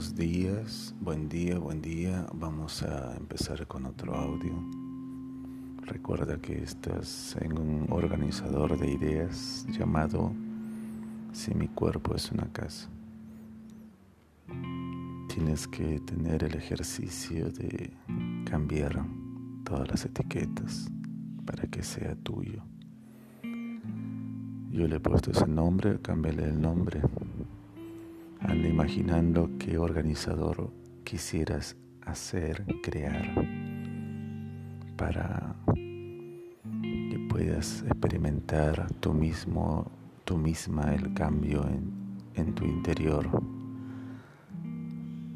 buenos días, buen día, buen día. Vamos a empezar con otro audio. Recuerda que estás en un organizador de ideas llamado Si mi cuerpo es una casa. Tienes que tener el ejercicio de cambiar todas las etiquetas para que sea tuyo. Yo le he puesto ese nombre, cámbiale el nombre anda imaginando qué organizador quisieras hacer, crear, para que puedas experimentar tú mismo, tú misma el cambio en, en tu interior,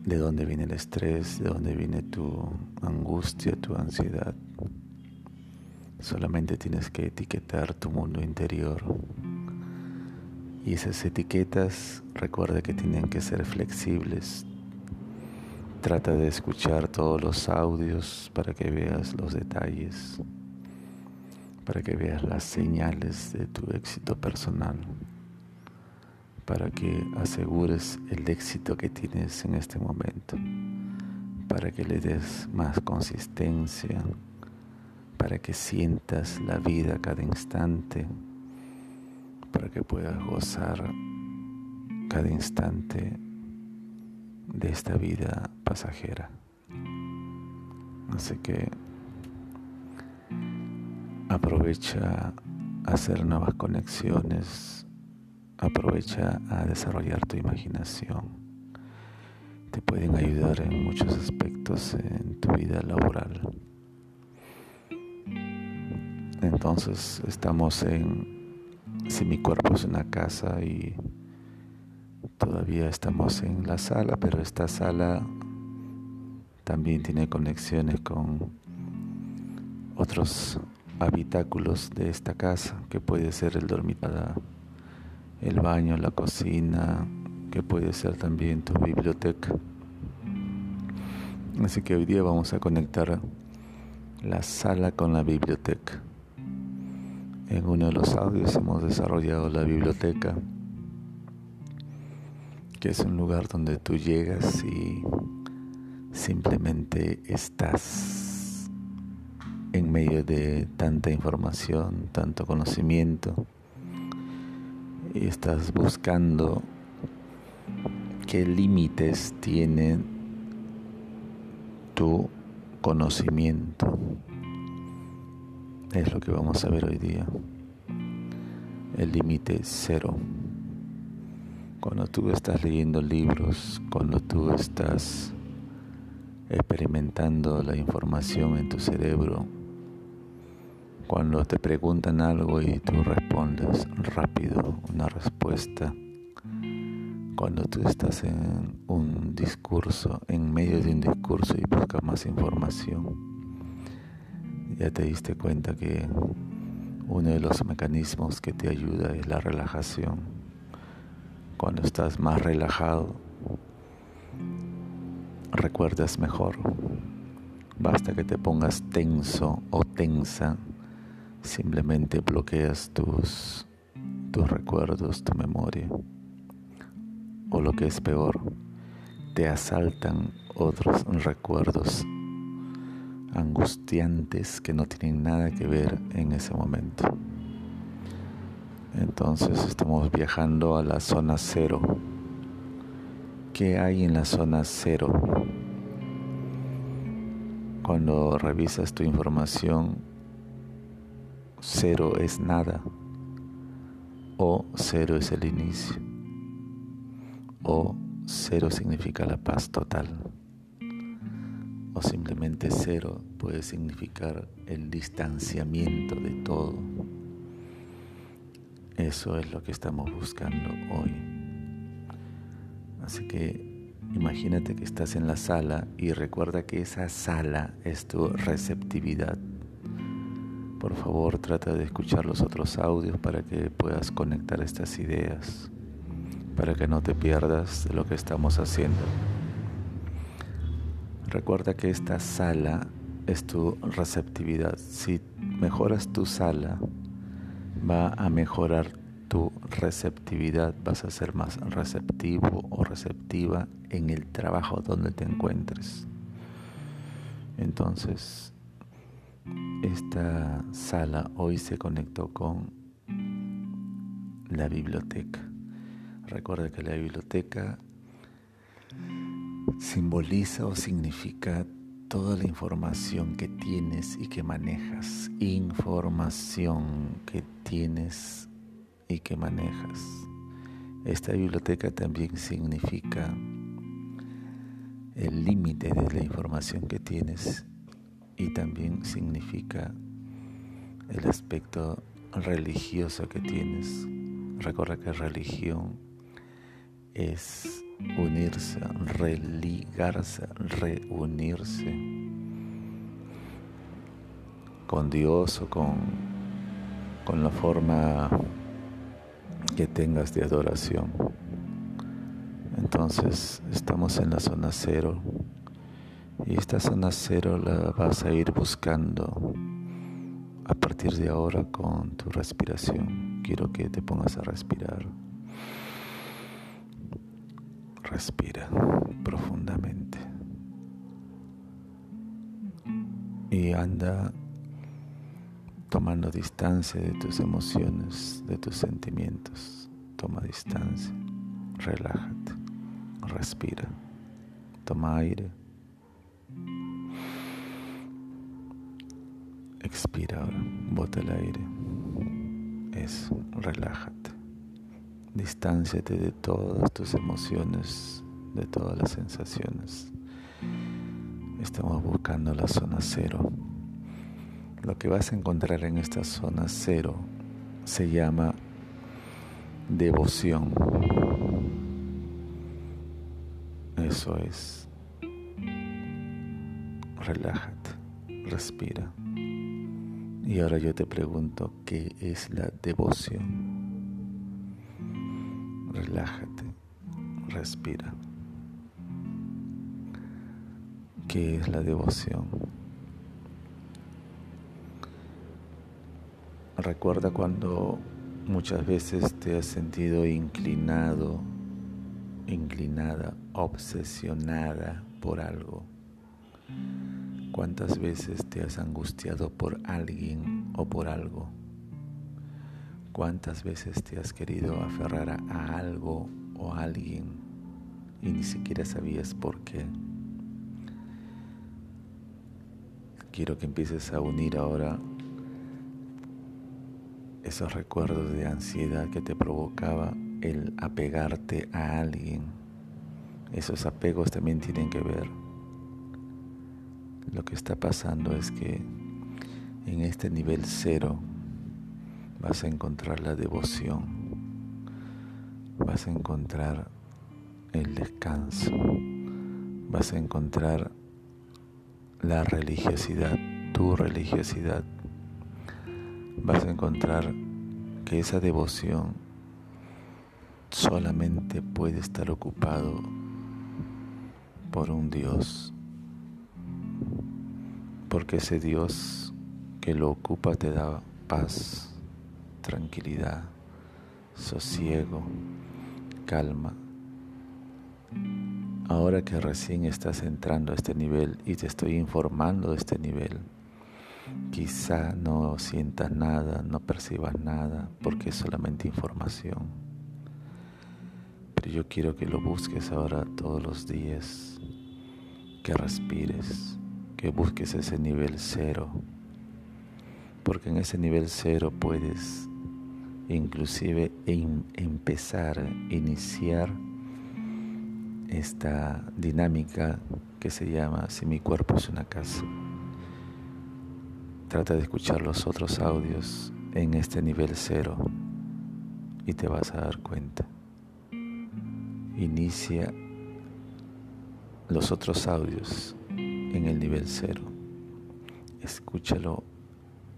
de dónde viene el estrés, de dónde viene tu angustia, tu ansiedad. Solamente tienes que etiquetar tu mundo interior y esas etiquetas, recuerda que tienen que ser flexibles. Trata de escuchar todos los audios para que veas los detalles, para que veas las señales de tu éxito personal, para que asegures el éxito que tienes en este momento, para que le des más consistencia, para que sientas la vida cada instante que puedas gozar cada instante de esta vida pasajera. Así que aprovecha a hacer nuevas conexiones, aprovecha a desarrollar tu imaginación. Te pueden ayudar en muchos aspectos en tu vida laboral. Entonces estamos en si mi cuerpo es una casa y todavía estamos en la sala, pero esta sala también tiene conexiones con otros habitáculos de esta casa, que puede ser el dormitorio, el baño, la cocina, que puede ser también tu biblioteca. Así que hoy día vamos a conectar la sala con la biblioteca. En uno de los audios hemos desarrollado la biblioteca, que es un lugar donde tú llegas y simplemente estás en medio de tanta información, tanto conocimiento, y estás buscando qué límites tiene tu conocimiento es lo que vamos a ver hoy día. El límite cero. Cuando tú estás leyendo libros, cuando tú estás experimentando la información en tu cerebro, cuando te preguntan algo y tú respondes rápido una respuesta, cuando tú estás en un discurso, en medio de un discurso y buscas más información, ya te diste cuenta que uno de los mecanismos que te ayuda es la relajación. Cuando estás más relajado, recuerdas mejor. Basta que te pongas tenso o tensa, simplemente bloqueas tus, tus recuerdos, tu memoria. O lo que es peor, te asaltan otros recuerdos angustiantes que no tienen nada que ver en ese momento. Entonces estamos viajando a la zona cero. ¿Qué hay en la zona cero? Cuando revisas tu información, cero es nada o cero es el inicio o cero significa la paz total o simplemente cero puede significar el distanciamiento de todo. Eso es lo que estamos buscando hoy. Así que imagínate que estás en la sala y recuerda que esa sala es tu receptividad. Por favor, trata de escuchar los otros audios para que puedas conectar estas ideas, para que no te pierdas de lo que estamos haciendo. Recuerda que esta sala es tu receptividad. Si mejoras tu sala, va a mejorar tu receptividad, vas a ser más receptivo o receptiva en el trabajo donde te encuentres. Entonces, esta sala hoy se conectó con la biblioteca. Recuerda que la biblioteca simboliza o significa toda la información que tienes y que manejas. Información que tienes y que manejas. Esta biblioteca también significa el límite de la información que tienes y también significa el aspecto religioso que tienes. Recuerda que religión es unirse, religarse, reunirse con Dios o con, con la forma que tengas de adoración. Entonces estamos en la zona cero y esta zona cero la vas a ir buscando a partir de ahora con tu respiración. Quiero que te pongas a respirar. Respira profundamente. Y anda tomando distancia de tus emociones, de tus sentimientos. Toma distancia. Relájate. Respira. Toma aire. Expira ahora. Bota el aire. Eso. Relájate. Distánciate de todas tus emociones, de todas las sensaciones. Estamos buscando la zona cero. Lo que vas a encontrar en esta zona cero se llama devoción. Eso es. Relájate, respira. Y ahora yo te pregunto, ¿qué es la devoción? Relájate, respira. ¿Qué es la devoción? Recuerda cuando muchas veces te has sentido inclinado, inclinada, obsesionada por algo. ¿Cuántas veces te has angustiado por alguien o por algo? ¿Cuántas veces te has querido aferrar a, algo o a alguien y ni siquiera sabías por qué? Quiero que empieces a unir ahora esos recuerdos de ansiedad que te provocaba el apegarte a alguien. Esos apegos también tienen que ver. Lo que está pasando es que en este nivel cero vas a encontrar la devoción, vas a encontrar el descanso, vas a encontrar la religiosidad, tu religiosidad, vas a encontrar que esa devoción solamente puede estar ocupado por un Dios, porque ese Dios que lo ocupa te da paz tranquilidad, sosiego, calma. Ahora que recién estás entrando a este nivel y te estoy informando de este nivel, quizá no sientas nada, no percibas nada, porque es solamente información. Pero yo quiero que lo busques ahora todos los días, que respires, que busques ese nivel cero, porque en ese nivel cero puedes inclusive empezar, iniciar esta dinámica que se llama Si mi cuerpo es una casa. Trata de escuchar los otros audios en este nivel cero y te vas a dar cuenta. Inicia los otros audios en el nivel cero. Escúchalo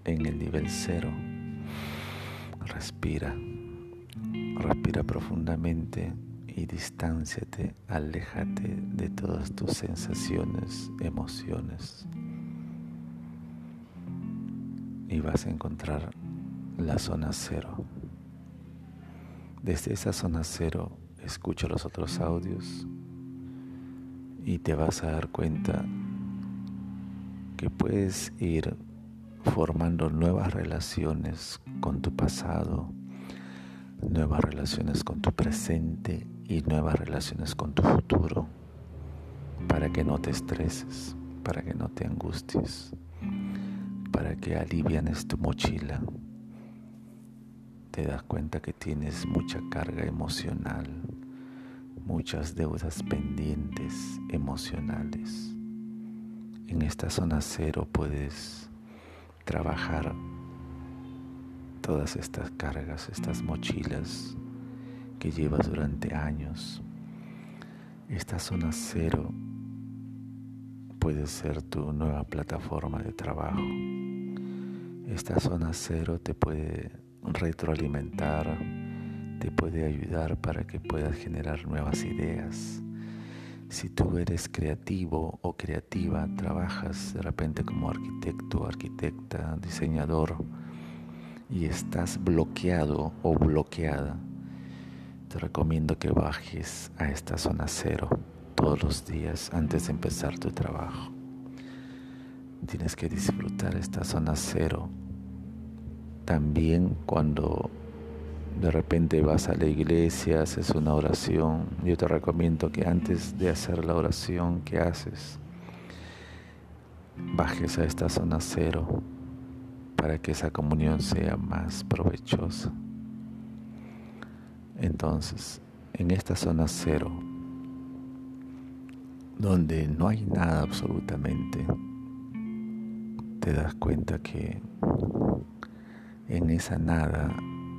en el nivel cero Respira, respira profundamente y distánciate, aléjate de todas tus sensaciones, emociones. Y vas a encontrar la zona cero. Desde esa zona cero escucha los otros audios y te vas a dar cuenta que puedes ir formando nuevas relaciones con tu pasado, nuevas relaciones con tu presente y nuevas relaciones con tu futuro para que no te estreses, para que no te angusties, para que alivianes tu mochila. Te das cuenta que tienes mucha carga emocional, muchas deudas pendientes emocionales. En esta zona cero puedes trabajar todas estas cargas, estas mochilas que llevas durante años. Esta zona cero puede ser tu nueva plataforma de trabajo. Esta zona cero te puede retroalimentar, te puede ayudar para que puedas generar nuevas ideas. Si tú eres creativo o creativa, trabajas de repente como arquitecto, arquitecta, diseñador y estás bloqueado o bloqueada, te recomiendo que bajes a esta zona cero todos los días antes de empezar tu trabajo. Tienes que disfrutar esta zona cero. También cuando de repente vas a la iglesia, haces una oración, yo te recomiendo que antes de hacer la oración que haces, bajes a esta zona cero para que esa comunión sea más provechosa. Entonces, en esta zona cero, donde no hay nada absolutamente, te das cuenta que en esa nada,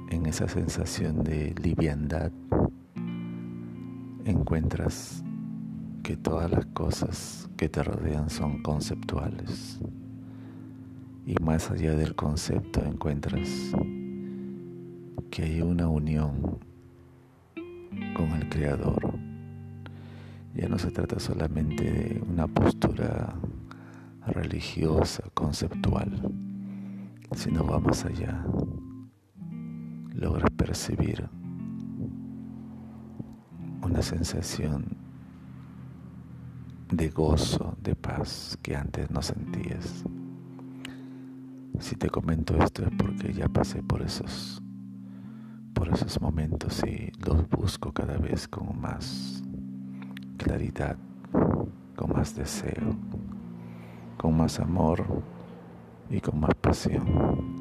en esa sensación de liviandad, encuentras que todas las cosas que te rodean son conceptuales. Y más allá del concepto encuentras que hay una unión con el Creador ya no se trata solamente de una postura religiosa, conceptual, sino va más allá. Logras percibir una sensación de gozo, de paz que antes no sentías. Si te comento esto es porque ya pasé por esos por esos momentos y los busco cada vez con más claridad, con más deseo, con más amor y con más pasión.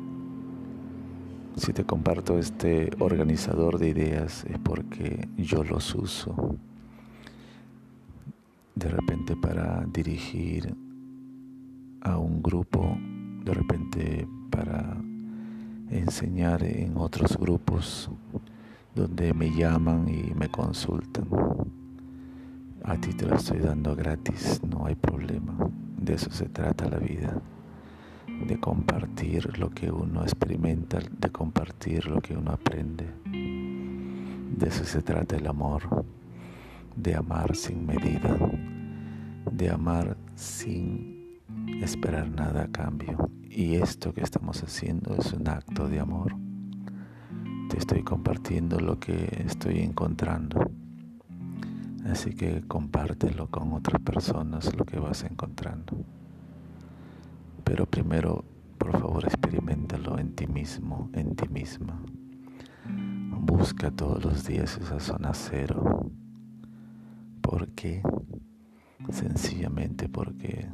Si te comparto este organizador de ideas es porque yo los uso de repente para dirigir a un grupo, de repente para enseñar en otros grupos donde me llaman y me consultan. A ti te lo estoy dando gratis, no hay problema. De eso se trata la vida. De compartir lo que uno experimenta, de compartir lo que uno aprende. De eso se trata el amor. De amar sin medida. De amar sin esperar nada a cambio. Y esto que estamos haciendo es un acto de amor. Te estoy compartiendo lo que estoy encontrando Así que compártelo con otras personas lo que vas encontrando. Pero primero, por favor, experimentalo en ti mismo, en ti misma. Busca todos los días esa zona cero. ¿Por qué? Sencillamente porque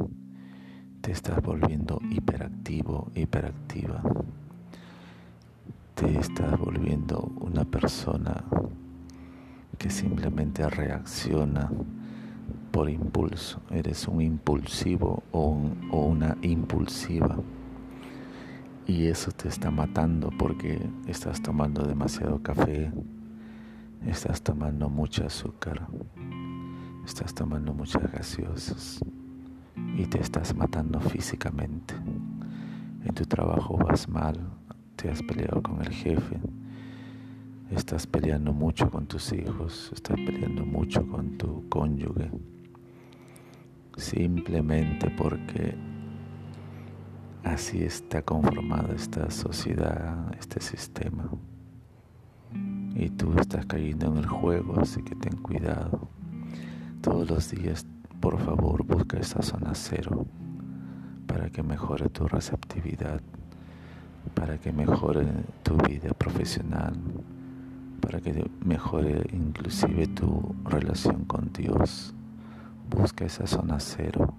te estás volviendo hiperactivo, hiperactiva. Te estás volviendo una persona que simplemente reacciona por impulso. Eres un impulsivo o, o una impulsiva. Y eso te está matando porque estás tomando demasiado café, estás tomando mucho azúcar, estás tomando muchas gaseosas y te estás matando físicamente. En tu trabajo vas mal, te has peleado con el jefe, Estás peleando mucho con tus hijos, estás peleando mucho con tu cónyuge, simplemente porque así está conformada esta sociedad, este sistema. y tú estás cayendo en el juego, así que ten cuidado. Todos los días, por favor, busca esa zona cero para que mejore tu receptividad, para que mejore tu vida profesional, para que mejore inclusive tu relación con Dios. Busca esa zona cero,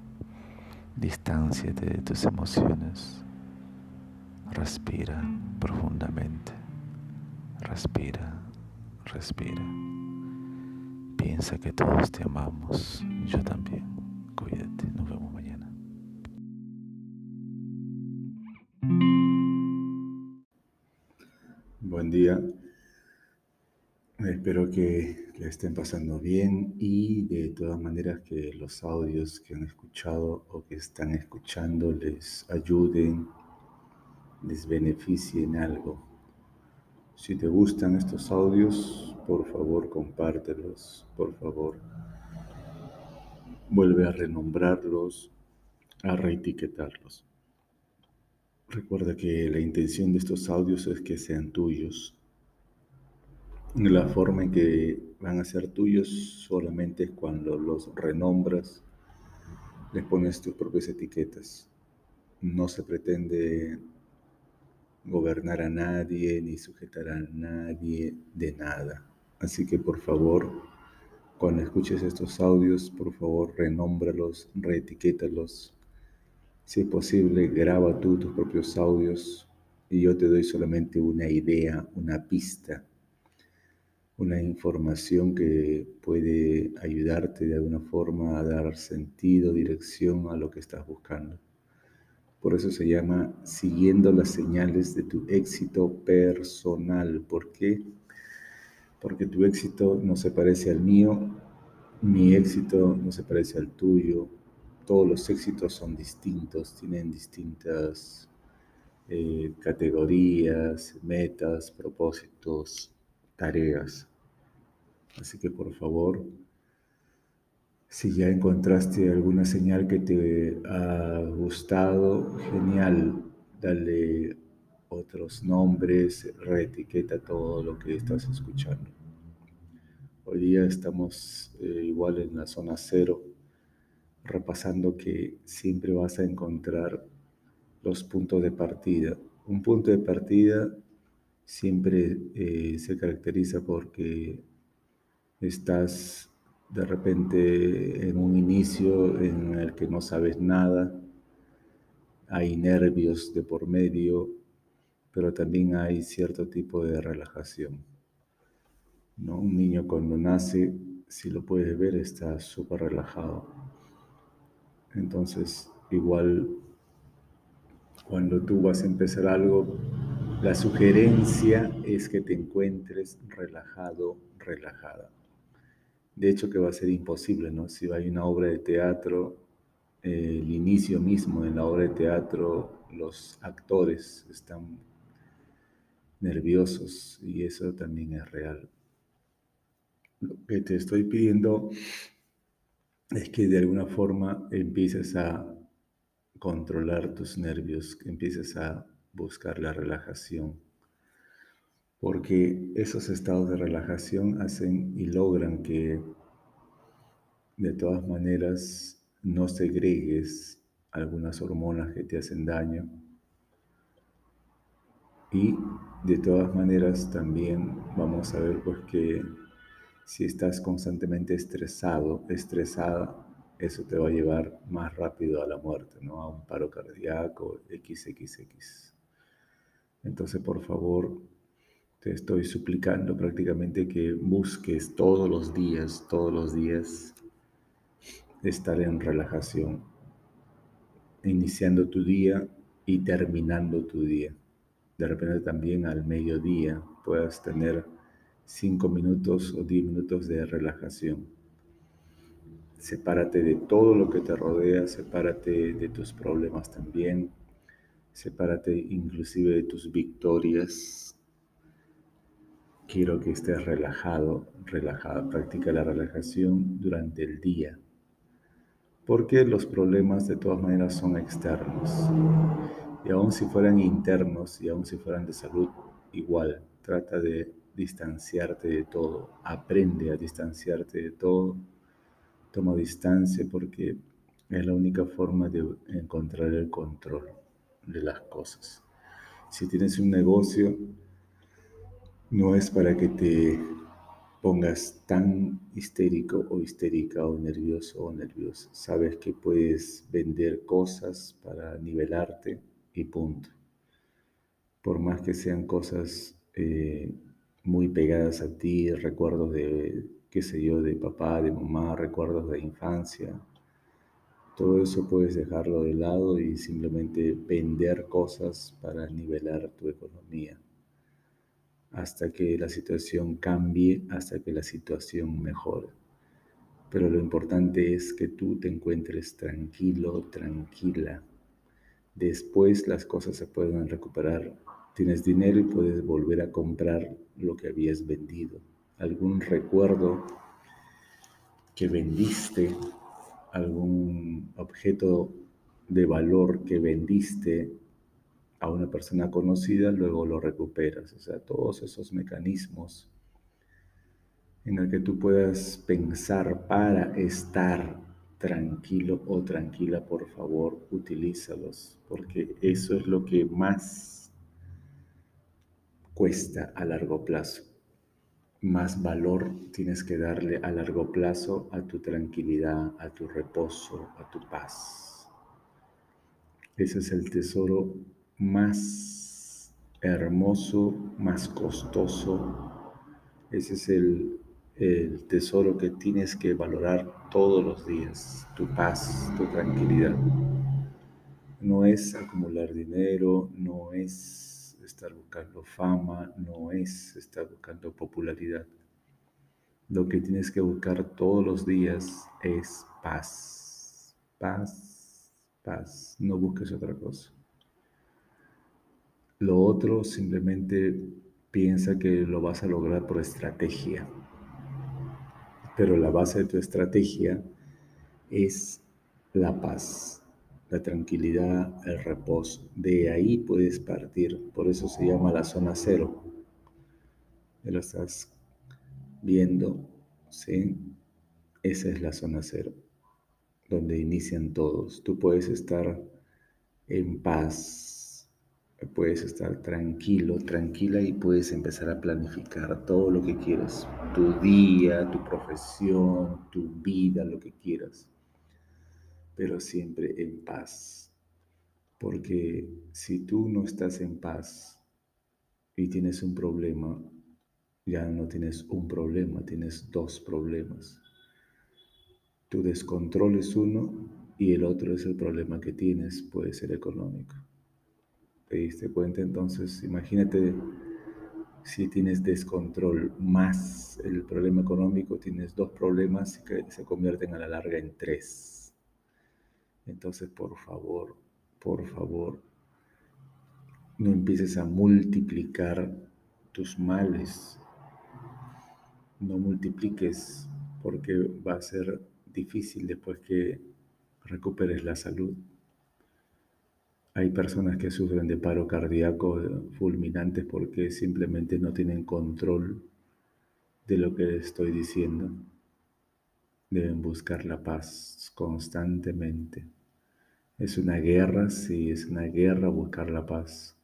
distánciate de tus emociones, respira profundamente, respira, respira. Piensa que todos te amamos, yo también. Cuídate, nos vemos mañana. Buen día. Espero que le estén pasando bien y de todas maneras que los audios que han escuchado o que están escuchando les ayuden, les beneficien algo. Si te gustan estos audios, por favor compártelos, por favor vuelve a renombrarlos, a reetiquetarlos. Recuerda que la intención de estos audios es que sean tuyos. La forma en que van a ser tuyos solamente es cuando los renombras, les pones tus propias etiquetas. No se pretende gobernar a nadie ni sujetar a nadie de nada. Así que por favor, cuando escuches estos audios, por favor, renómbralos, reetiquétalos. Si es posible, graba tú tus propios audios y yo te doy solamente una idea, una pista, una información que puede ayudarte de alguna forma a dar sentido, dirección a lo que estás buscando. Por eso se llama siguiendo las señales de tu éxito personal. ¿Por qué? Porque tu éxito no se parece al mío, mi éxito no se parece al tuyo. Todos los éxitos son distintos, tienen distintas eh, categorías, metas, propósitos, tareas. Así que por favor, si ya encontraste alguna señal que te ha gustado, genial, dale otros nombres, reetiqueta todo lo que estás escuchando. Hoy día estamos eh, igual en la zona cero, repasando que siempre vas a encontrar los puntos de partida. Un punto de partida siempre eh, se caracteriza porque estás de repente en un inicio en el que no sabes nada, hay nervios de por medio, pero también hay cierto tipo de relajación. ¿no? Un niño cuando nace, si lo puedes ver, está súper relajado. Entonces, igual cuando tú vas a empezar algo, la sugerencia es que te encuentres relajado, relajada. De hecho que va a ser imposible, ¿no? Si hay una obra de teatro, eh, el inicio mismo en la obra de teatro, los actores están nerviosos y eso también es real. Lo que te estoy pidiendo es que de alguna forma empieces a controlar tus nervios, que empieces a buscar la relajación porque esos estados de relajación hacen y logran que de todas maneras no segregues algunas hormonas que te hacen daño y de todas maneras también vamos a ver pues que si estás constantemente estresado, estresada, eso te va a llevar más rápido a la muerte, ¿no? A un paro cardíaco, XXX. Entonces, por favor, te estoy suplicando prácticamente que busques todos los días, todos los días, estar en relajación, iniciando tu día y terminando tu día. De repente también al mediodía puedas tener cinco minutos o diez minutos de relajación. Sepárate de todo lo que te rodea, sepárate de tus problemas también, sepárate inclusive de tus victorias, Quiero que estés relajado, relajada. Practica la relajación durante el día. Porque los problemas de todas maneras son externos. Y aun si fueran internos y aun si fueran de salud, igual. Trata de distanciarte de todo, aprende a distanciarte de todo, toma distancia porque es la única forma de encontrar el control de las cosas. Si tienes un negocio, no es para que te pongas tan histérico o histérica o nervioso o nerviosa. Sabes que puedes vender cosas para nivelarte y punto. Por más que sean cosas eh, muy pegadas a ti, recuerdos de, qué sé yo, de papá, de mamá, recuerdos de infancia, todo eso puedes dejarlo de lado y simplemente vender cosas para nivelar tu economía hasta que la situación cambie, hasta que la situación mejore. Pero lo importante es que tú te encuentres tranquilo, tranquila. Después las cosas se pueden recuperar. Tienes dinero y puedes volver a comprar lo que habías vendido. Algún recuerdo que vendiste, algún objeto de valor que vendiste a una persona conocida, luego lo recuperas. O sea, todos esos mecanismos en el que tú puedas pensar para estar tranquilo o tranquila, por favor, utilízalos, porque eso es lo que más cuesta a largo plazo. Más valor tienes que darle a largo plazo a tu tranquilidad, a tu reposo, a tu paz. Ese es el tesoro más hermoso, más costoso. Ese es el, tesoro que tienes que valorar todos los días, tu paz, tu tranquilidad. No es acumular dinero, no es estar buscando fama, no es estar buscando popularidad. Lo que tienes que buscar todos los días es paz, paz, paz. No busques otra cosa. Lo otro simplemente piensa que lo vas a lograr por estrategia. Pero la base de tu estrategia es la paz, la tranquilidad, el reposo. De ahí puedes partir. Por eso se llama la zona cero. Ya lo estás viendo, ¿sí? Esa es la zona cero, donde inician todos. Tú puedes estar en paz, puedes estar tranquilo, tranquila y puedes empezar a planificar todo lo que quieras, tu día, tu profesión, tu vida, lo que quieras, pero siempre en paz. Porque si tú no estás en paz y tienes un problema, ya no tienes un problema, tienes dos problemas. Tu descontrol es uno y el otro es el problema que tienes, puede ser económico. ¿Te diste cuenta? Entonces, imagínate si tienes descontrol más el problema económico, tienes dos problemas que se convierten a la larga en tres. Entonces, por favor, por favor, no empieces a multiplicar tus males. No multipliques porque va a ser difícil después que recuperes la salud. Hay personas que sufren de paro cardíaco fulminantes porque simplemente no tienen control de lo que les estoy diciendo. Deben buscar la paz constantemente. Es una guerra, sí, es una guerra buscar la paz,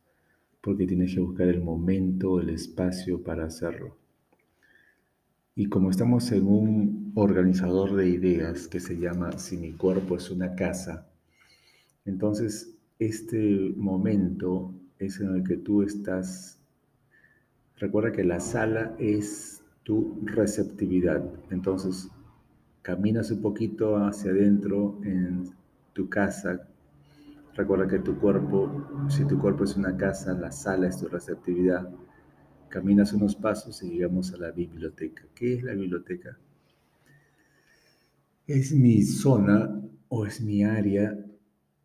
porque tienes que buscar el momento, el espacio para hacerlo. Y como estamos en un organizador de ideas que se llama Si mi cuerpo es una casa, entonces este momento es en el que tú estás, recuerda que la sala es tu receptividad, entonces caminas un poquito hacia adentro en tu casa, recuerda que tu cuerpo, si tu cuerpo es una casa, la sala es tu receptividad, caminas unos pasos y llegamos a la biblioteca. ¿Qué es la biblioteca? Es mi zona o es mi área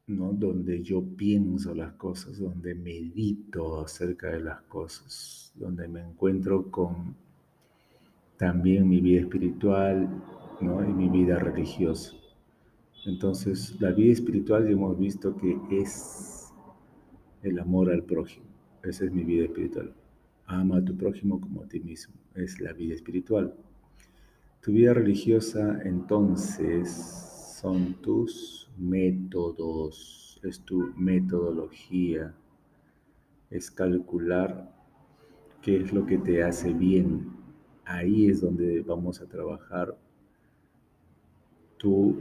¿no? donde yo pienso las cosas, donde medito acerca de las cosas, donde me encuentro con también mi vida espiritual ¿no? y mi vida religiosa. Entonces, la vida espiritual ya hemos visto que es el amor al prójimo. Esa es mi vida espiritual. Ama a tu prójimo como a ti mismo. Es la vida espiritual. Tu vida religiosa entonces son tus métodos, es tu metodología, es calcular qué es lo que te hace bien. Ahí es donde vamos a trabajar tu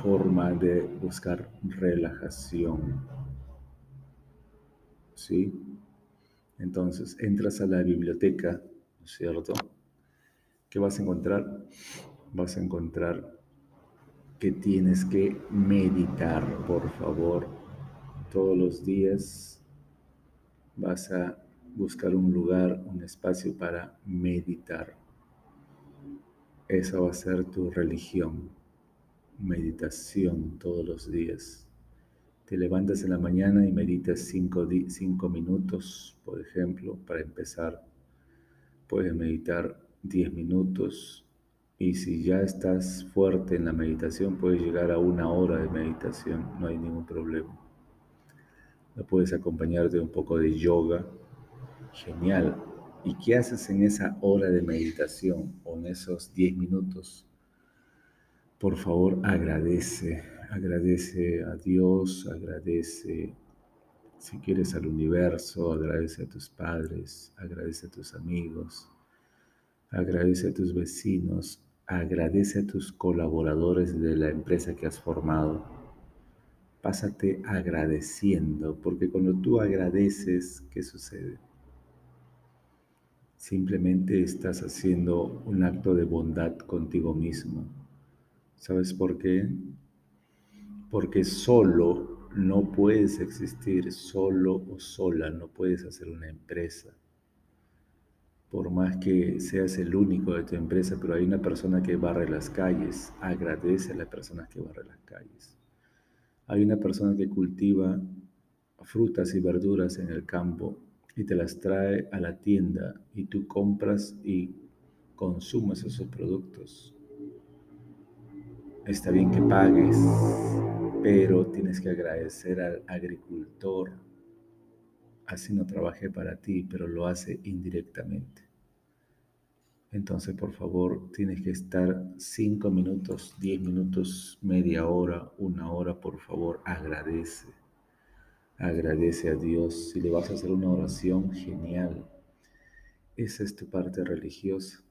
forma de buscar relajación. ¿Sí? Entonces, entras a la biblioteca, ¿no es cierto? ¿Qué vas a encontrar? Vas a encontrar que tienes que meditar, por favor. Todos los días vas a buscar un lugar, un espacio para meditar. Esa va a ser tu religión meditación todos los días. Te levantas en la mañana y meditas cinco, minutos, por ejemplo, para empezar. Puedes meditar diez minutos y si ya estás fuerte en la meditación, puedes llegar a una hora de meditación, no hay ningún problema. La puedes acompañar de un poco de yoga, genial. ¿Y qué haces en esa hora de meditación o en esos diez minutos? por favor agradece, agradece a Dios, agradece si quieres al universo, agradece a tus padres, agradece a tus amigos, agradece a tus vecinos, agradece a tus colaboradores de la empresa que has formado. Pásate agradeciendo, porque cuando tú agradeces, ¿qué sucede? Simplemente estás haciendo un acto de bondad contigo mismo ¿Sabes por qué? Porque solo no puedes existir, solo o sola no puedes hacer una empresa. Por más que seas el único de tu empresa, pero hay una persona que barre las calles, agradece a la persona que barre las calles. Hay una persona que cultiva frutas y verduras en el campo y te las trae a la tienda y tú compras y consumes esos productos Está bien que pagues, pero tienes que agradecer al agricultor. Así no trabajé para ti, pero lo hace indirectamente. Entonces, por favor, tienes que estar cinco minutos, diez minutos, media hora, una hora, por favor, agradece. Agradece a Dios. Si le vas a hacer una oración, genial. Esa es tu parte religiosa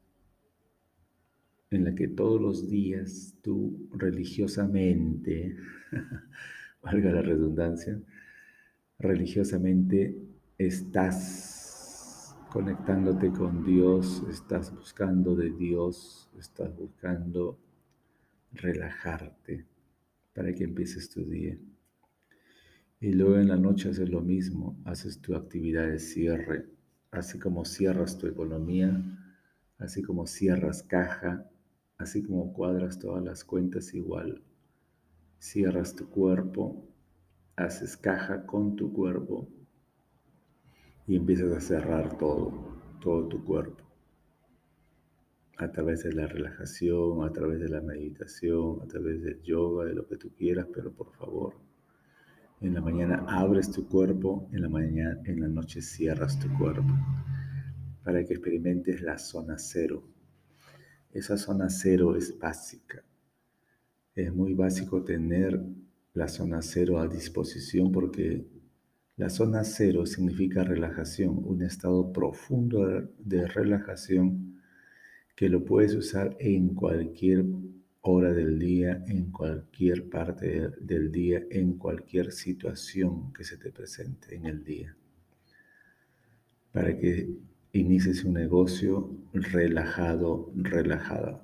en la que todos los días tú religiosamente, valga la redundancia, religiosamente estás conectándote con Dios, estás buscando de Dios, estás buscando relajarte para que empieces tu día. Y luego en la noche haces lo mismo, haces tu actividad de cierre, así como cierras tu economía, así como cierras caja, Así como cuadras todas las cuentas igual, cierras tu cuerpo, haces caja con tu cuerpo y empiezas a cerrar todo, todo tu cuerpo. A través de la relajación, a través de la meditación, a través del yoga, de lo que tú quieras, pero por favor, en la mañana abres tu cuerpo, en la mañana, en la noche cierras tu cuerpo, para que experimentes la zona cero, esa zona cero es básica. Es muy básico tener la zona cero a disposición porque la zona cero significa relajación, un estado profundo de relajación que lo puedes usar en cualquier hora del día, en cualquier parte del día, en cualquier situación que se te presente en el día. Para que inicies un negocio relajado, relajada.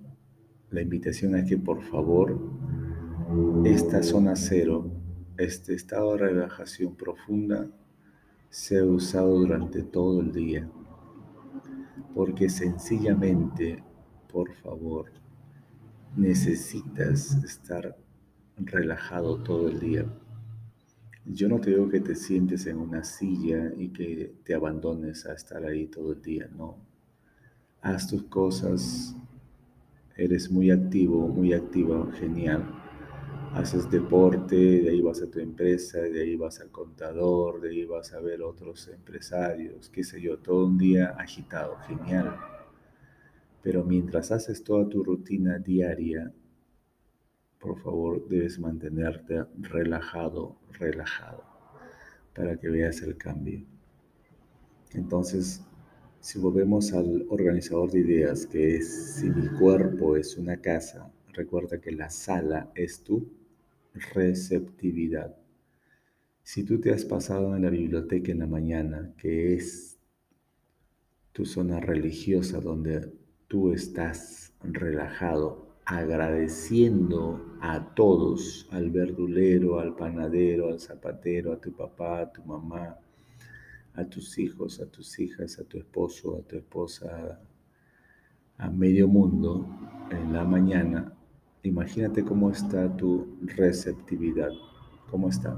La invitación es que por favor esta zona cero, este estado de relajación profunda, sea usado durante todo el día. Porque sencillamente, por favor, necesitas estar relajado todo el día. Yo no te digo que te sientes en una silla y que te abandones a estar ahí todo el día, no. Haz tus cosas, eres muy activo, muy activa, genial, haces deporte, de ahí vas a tu empresa, de ahí vas al contador, de ahí vas a ver otros empresarios, qué sé yo, todo un día agitado, genial. Pero mientras haces toda tu rutina diaria, por favor debes mantenerte relajado, relajado, para que veas el cambio. Entonces, si volvemos al organizador de ideas, que es si mi cuerpo es una casa, recuerda que la sala es tu receptividad. Si tú te has pasado en la biblioteca en la mañana, que es tu zona religiosa donde tú estás relajado, agradeciendo a todos, al verdulero, al panadero, al zapatero, a tu papá, a tu mamá, a tus hijos, a tus hijas, a tu esposo, a tu esposa, a medio mundo en la mañana, Imagínate cómo está tu receptividad. ¿Cómo está?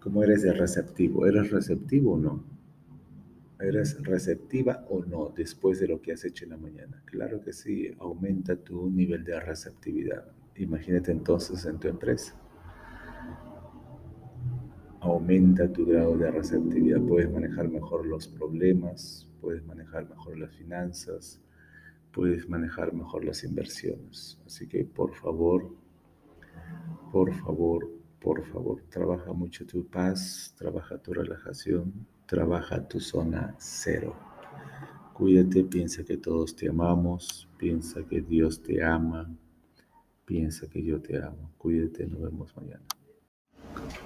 ¿Cómo eres de receptivo? ¿Eres receptivo o no? ¿Eres receptiva o no después de lo que has hecho en la mañana? Claro que sí, aumenta tu nivel de receptividad. Imagínate entonces en tu empresa. Aumenta tu grado de receptividad. Puedes manejar mejor los problemas, puedes manejar mejor las finanzas, puedes manejar mejor las inversiones. Así que por favor, por favor, por favor, trabaja mucho tu paz, trabaja tu relajación, trabaja tu zona cero. Cuídate, piensa que todos te amamos, piensa que Dios te ama, piensa que yo te amo. Cuídate, nos vemos mañana.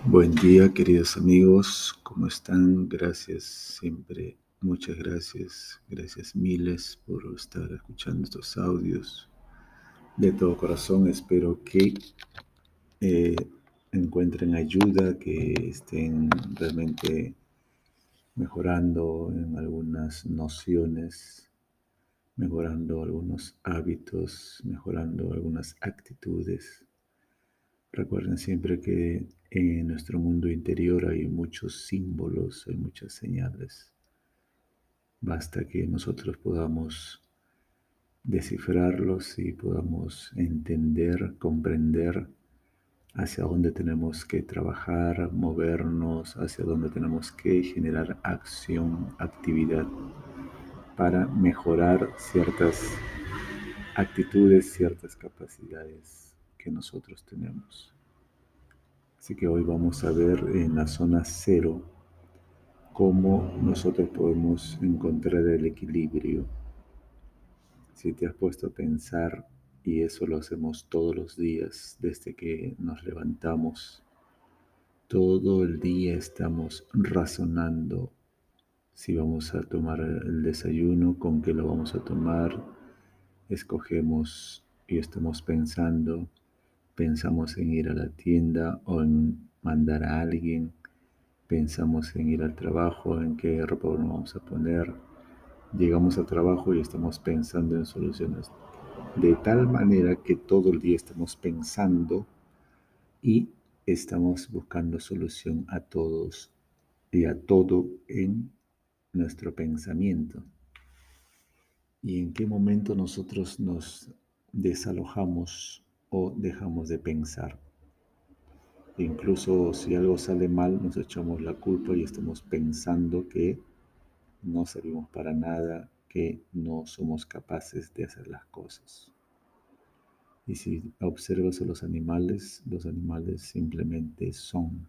Buen día, queridos amigos, ¿cómo están? Gracias siempre Muchas gracias, gracias miles por estar escuchando estos audios. De todo corazón espero que eh, encuentren ayuda, que estén realmente mejorando en algunas nociones, mejorando algunos hábitos, mejorando algunas actitudes. Recuerden siempre que en nuestro mundo interior hay muchos símbolos, hay muchas señales Basta que nosotros podamos descifrarlos y podamos entender, comprender hacia dónde tenemos que trabajar, movernos, hacia dónde tenemos que generar acción, actividad para mejorar ciertas actitudes, ciertas capacidades que nosotros tenemos. Así que hoy vamos a ver en la zona cero cómo nosotros podemos encontrar el equilibrio. Si te has puesto a pensar, y eso lo hacemos todos los días desde que nos levantamos, todo el día estamos razonando si vamos a tomar el desayuno, con qué lo vamos a tomar, escogemos y estamos pensando, pensamos en ir a la tienda o en mandar a alguien, pensamos en ir al trabajo, en qué ropa nos vamos a poner, llegamos al trabajo y estamos pensando en soluciones. De tal manera que todo el día estamos pensando y estamos buscando solución a todos y a todo en nuestro pensamiento. ¿Y en qué momento nosotros nos desalojamos o dejamos de pensar? Incluso si algo sale mal, nos echamos la culpa y estamos pensando que no servimos para nada, que no somos capaces de hacer las cosas. Y si observas a los animales, los animales simplemente son.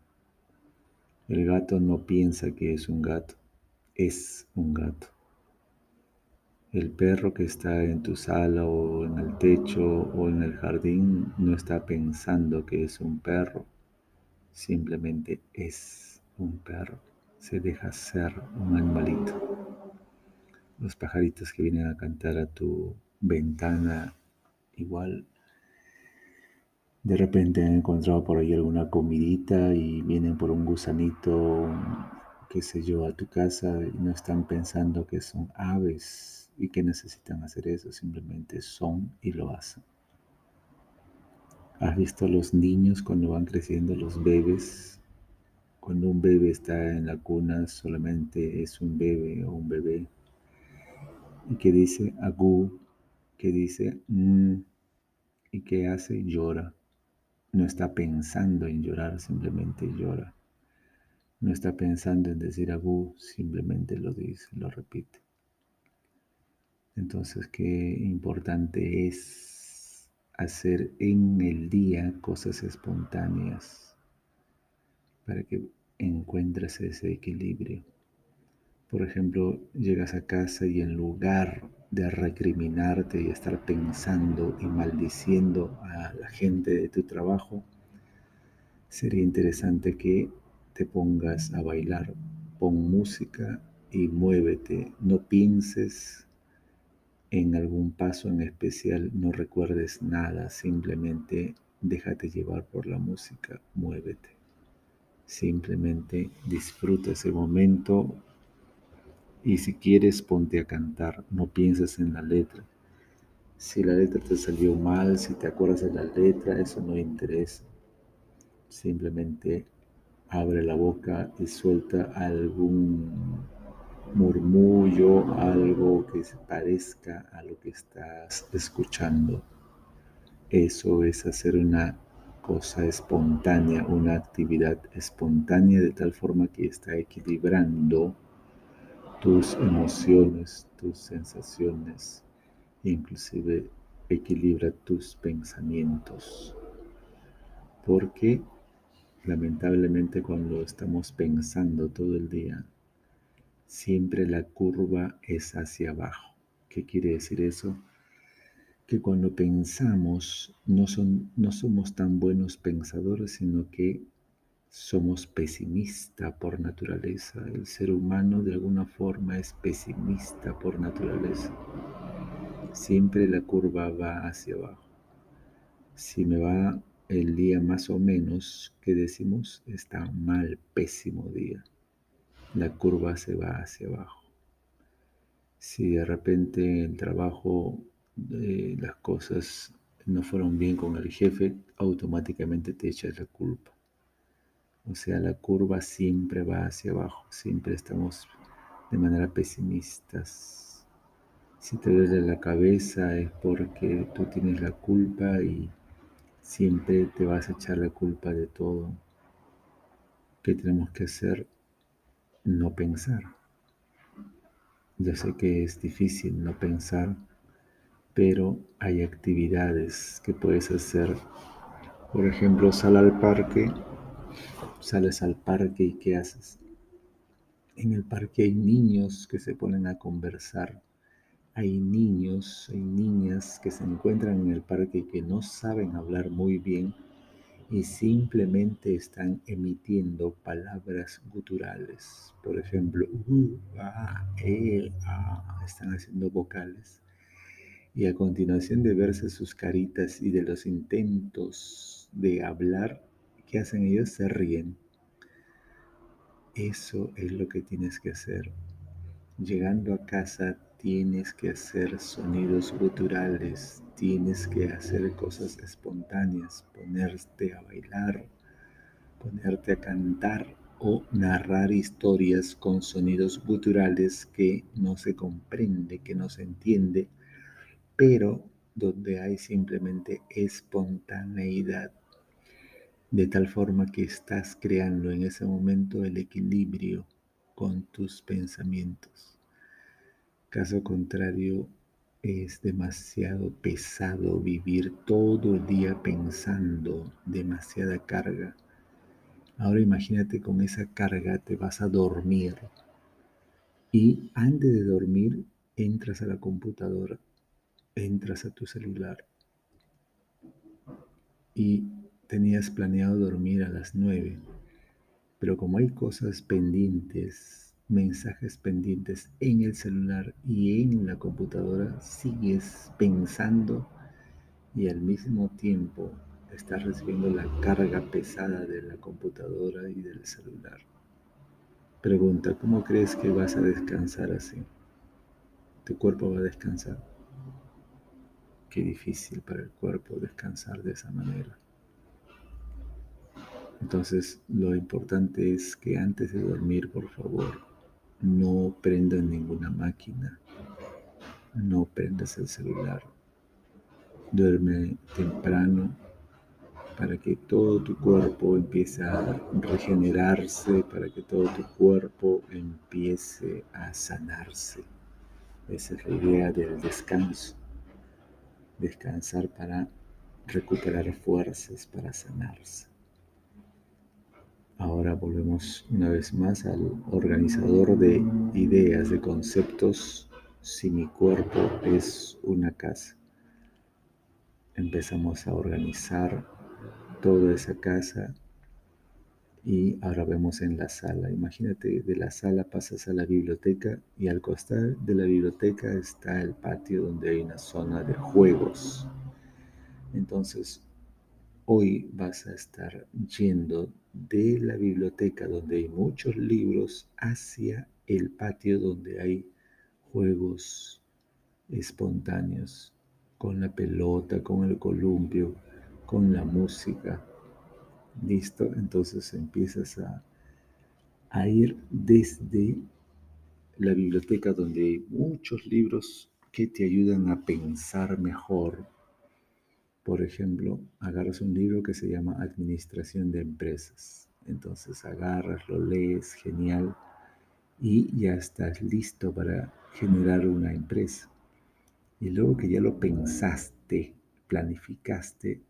El gato no piensa que es un gato, es un gato. El perro que está en tu sala o en el techo o en el jardín no está pensando que es un perro, simplemente es un perro, se deja ser un animalito. Los pajaritos que vienen a cantar a tu ventana, igual, de repente han encontrado por ahí alguna comidita y vienen por un gusanito, qué sé yo, a tu casa y no están pensando que son aves y que necesitan hacer eso, simplemente son y lo hacen. ¿Has visto a los niños cuando van creciendo, los bebés? Cuando un bebé está en la cuna, solamente es un bebé o un bebé. Y que dice agú, que dice mm, y que hace llora. no está pensando en llorar, simplemente llora. No está pensando en decir abu, simplemente lo dice, lo repite. Entonces, qué importante es hacer en el día cosas espontáneas para que encuentres ese equilibrio. Por ejemplo, llegas a casa y en lugar de recriminarte y estar pensando y maldiciendo a la gente de tu trabajo, sería interesante que te pongas a bailar. Pon música y muévete. No pienses en algún paso en especial, no recuerdes nada, simplemente déjate llevar por la música, muévete. Simplemente disfruta ese momento y si quieres ponte a cantar, no pienses en la letra. Si la letra te salió mal, si te acuerdas de la letra, eso no interesa. Simplemente abre la boca y suelta algún murmullo, algo que se parezca a lo que estás escuchando. Eso es hacer una cosa espontánea, una actividad espontánea de tal forma que está equilibrando tus emociones, tus sensaciones, inclusive equilibra tus pensamientos. Porque lamentablemente cuando estamos pensando todo el día, siempre la curva es hacia abajo. ¿Qué quiere decir eso? Que cuando pensamos no, son, no somos tan buenos pensadores, sino que somos pesimistas por naturaleza. El ser humano de alguna forma es pesimista por naturaleza. Siempre la curva va hacia abajo. Si me va el día más o menos, que decimos? Está mal, pésimo día. La curva se va hacia abajo. Si de repente el trabajo, eh, las cosas no fueron bien con el jefe, automáticamente te echas la culpa o sea, la curva siempre va hacia abajo, siempre estamos de manera pesimistas. Si te duele la cabeza es porque tú tienes la culpa y siempre te vas a echar la culpa de todo. ¿Qué tenemos que hacer? No pensar. Yo sé que es difícil no pensar, pero hay actividades que puedes hacer. Por ejemplo, sal al parque Sales al parque y ¿qué haces? En el parque hay niños que se ponen a conversar. Hay niños, hay niñas que se encuentran en el parque y que no saben hablar muy bien y simplemente están emitiendo palabras guturales. Por ejemplo, uh, están haciendo vocales. Y a continuación de verse sus caritas y de los intentos de hablar, ¿Qué hacen ellos? Se ríen. Eso es lo que tienes que hacer. Llegando a casa tienes que hacer sonidos guturales, tienes que hacer cosas espontáneas, ponerte a bailar, ponerte a cantar o narrar historias con sonidos guturales que no se comprende, que no se entiende, pero donde hay simplemente espontaneidad de tal forma que estás creando en ese momento el equilibrio con tus pensamientos. Caso contrario, es demasiado pesado vivir todo el día pensando demasiada carga. Ahora imagínate con esa carga te vas a dormir y antes de dormir entras a la computadora, entras a tu celular y tenías planeado dormir a las 9, pero como hay cosas pendientes, mensajes pendientes en el celular y en la computadora, sigues pensando y al mismo tiempo estás recibiendo la carga pesada de la computadora y del celular. Pregunta, ¿cómo crees que vas a descansar así? ¿Tu cuerpo va a descansar? Qué difícil para el cuerpo descansar de esa manera. Entonces, lo importante es que antes de dormir, por favor, no prendas ninguna máquina, no prendas el celular. Duerme temprano, para que todo tu cuerpo empiece a regenerarse, para que todo tu cuerpo empiece a sanarse. Esa es la idea del descanso. Descansar para recuperar fuerzas, para sanarse. Ahora volvemos una vez más al organizador de ideas, de conceptos, si mi cuerpo es una casa. Empezamos a organizar toda esa casa y ahora vemos en la sala. Imagínate, de la sala pasas a la biblioteca y al costar de la biblioteca está el patio donde hay una zona de juegos. Entonces, hoy vas a estar yendo de la biblioteca donde hay muchos libros hacia el patio donde hay juegos espontáneos, con la pelota, con el columpio, con la música. ¿Listo? Entonces empiezas a, a ir desde la biblioteca donde hay muchos libros que te ayudan a pensar mejor, por ejemplo, agarras un libro que se llama Administración de Empresas. Entonces agarras, lo lees, genial, y ya estás listo para generar una empresa. Y luego que ya lo pensaste, planificaste,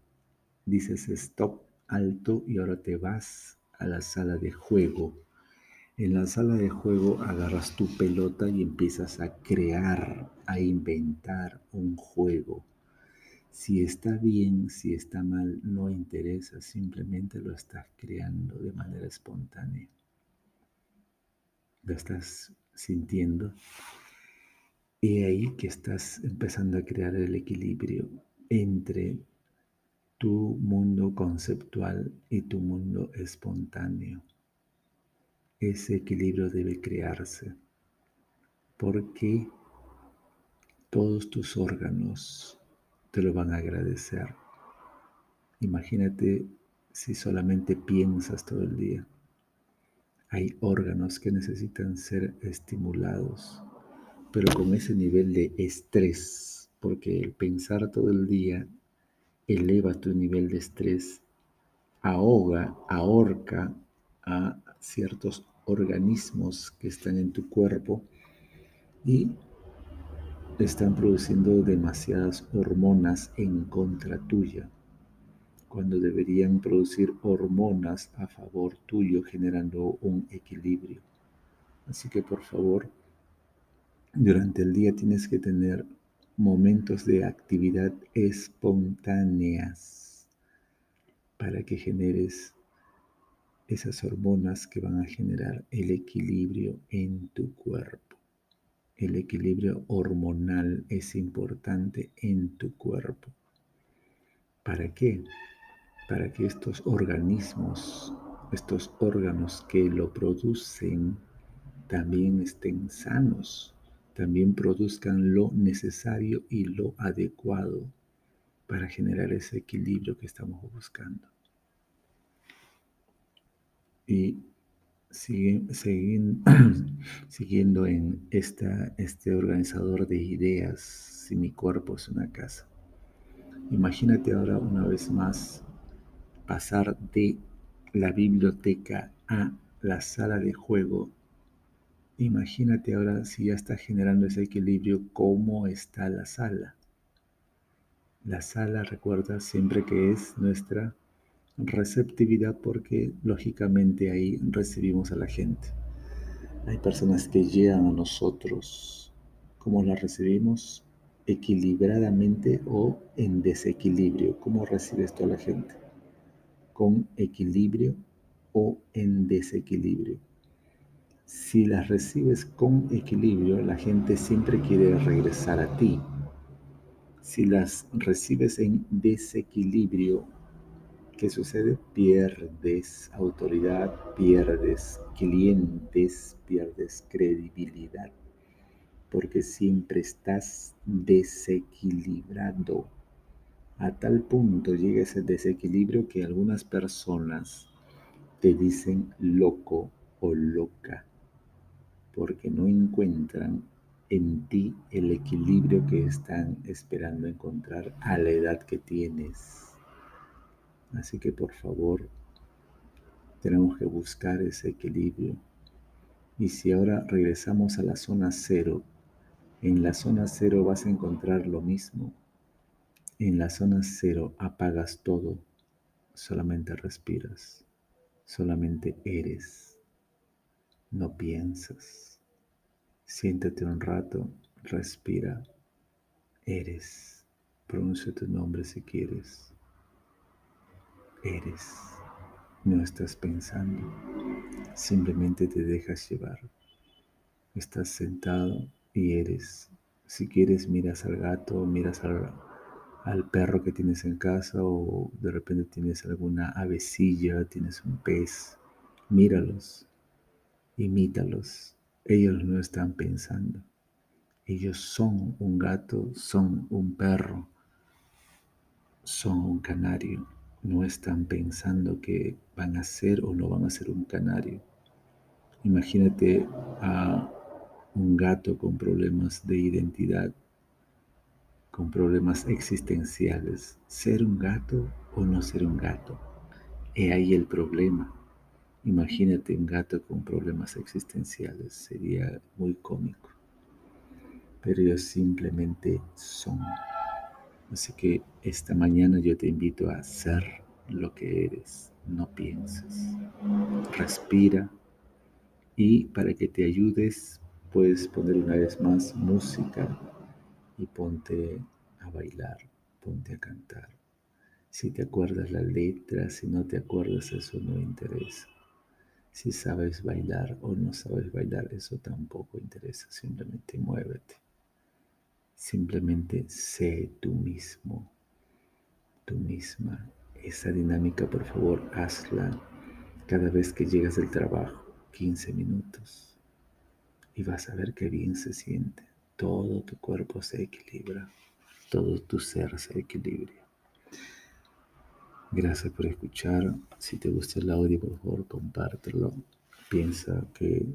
dices stop, alto, y ahora te vas a la sala de juego. En la sala de juego agarras tu pelota y empiezas a crear, a inventar un juego si está bien, si está mal, no interesa, simplemente lo estás creando de manera espontánea. Lo estás sintiendo. Y ahí que estás empezando a crear el equilibrio entre tu mundo conceptual y tu mundo espontáneo. Ese equilibrio debe crearse porque todos tus órganos te lo van a agradecer. Imagínate si solamente piensas todo el día. Hay órganos que necesitan ser estimulados, pero con ese nivel de estrés, porque el pensar todo el día eleva tu nivel de estrés, ahoga, ahorca a ciertos organismos que están en tu cuerpo y están produciendo demasiadas hormonas en contra tuya, cuando deberían producir hormonas a favor tuyo, generando un equilibrio. Así que por favor, durante el día tienes que tener momentos de actividad espontáneas para que generes esas hormonas que van a generar el equilibrio en tu cuerpo. El equilibrio hormonal es importante en tu cuerpo. ¿Para qué? Para que estos organismos, estos órganos que lo producen, también estén sanos, también produzcan lo necesario y lo adecuado para generar ese equilibrio que estamos buscando. Y siguiendo en esta, este organizador de ideas, si mi cuerpo es una casa. Imagínate ahora una vez más pasar de la biblioteca a la sala de juego. Imagínate ahora si ya está generando ese equilibrio, cómo está la sala. La sala, recuerda siempre que es nuestra receptividad porque lógicamente ahí recibimos a la gente. Hay personas que llegan a nosotros. ¿Cómo las recibimos? Equilibradamente o en desequilibrio. ¿Cómo recibes tú a la gente? ¿Con equilibrio o en desequilibrio? Si las recibes con equilibrio, la gente siempre quiere regresar a ti. Si las recibes en desequilibrio, ¿qué sucede? Pierdes autoridad, pierdes clientes, pierdes credibilidad, porque siempre estás desequilibrado. A tal punto llega ese desequilibrio que algunas personas te dicen loco o loca, porque no encuentran en ti el equilibrio que están esperando encontrar a la edad que tienes Así que por favor, tenemos que buscar ese equilibrio. Y si ahora regresamos a la zona cero, en la zona cero vas a encontrar lo mismo. En la zona cero apagas todo, solamente respiras, solamente eres, no piensas. Siéntate un rato, respira, eres. Pronuncia tu nombre si quieres. Eres. No estás pensando, simplemente te dejas llevar. Estás sentado y eres. Si quieres, miras al gato, miras al, al perro que tienes en casa o de repente tienes alguna avecilla, tienes un pez. Míralos, imítalos. Ellos no están pensando. Ellos son un gato, son un perro, son un canario. No están pensando que van a ser o no van a ser un canario. Imagínate a un gato con problemas de identidad, con problemas existenciales. ¿Ser un gato o no ser un gato? He ahí el problema. Imagínate un gato con problemas existenciales. Sería muy cómico pero ellos simplemente son. Así que esta mañana yo te invito a ser lo que eres, no pienses. Respira y para que te ayudes puedes poner una vez más música y ponte a bailar, ponte a cantar. Si te acuerdas la letra, si no te acuerdas, eso no interesa. Si sabes bailar o no sabes bailar, eso tampoco interesa. Simplemente muévete. Simplemente sé tú mismo, tú misma. Esa dinámica, por favor, hazla cada vez que llegas del trabajo, 15 minutos. Y vas a ver qué bien se siente. Todo tu cuerpo se equilibra, todo tu ser se equilibra. Gracias por escuchar. Si te gusta el audio, por favor, compártelo. Piensa que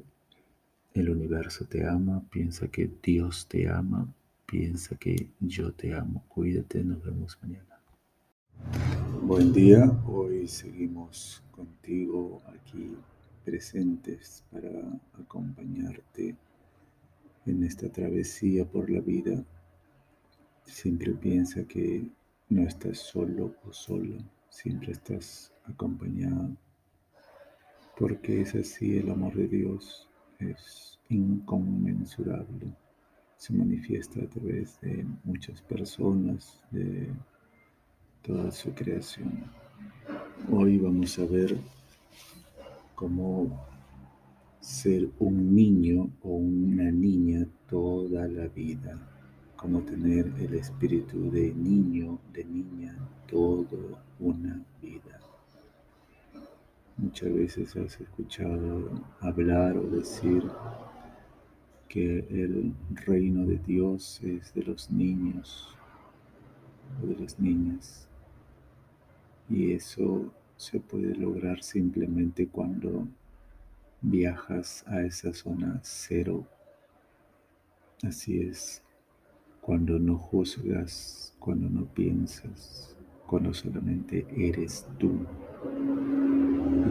el universo te ama, piensa que Dios te ama, Piensa que yo te amo. Cuídate, nos vemos mañana. Buen día, hoy seguimos contigo aquí presentes para acompañarte en esta travesía por la vida. Siempre piensa que no estás solo o sola, siempre estás acompañado, porque es así el amor de Dios, es inconmensurable se manifiesta a través de muchas personas, de toda su creación. Hoy vamos a ver cómo ser un niño o una niña toda la vida, cómo tener el espíritu de niño, de niña, toda una vida. Muchas veces has escuchado hablar o decir que el reino de Dios es de los niños o de las niñas. Y eso se puede lograr simplemente cuando viajas a esa zona cero. Así es, cuando no juzgas, cuando no piensas, cuando solamente eres tú.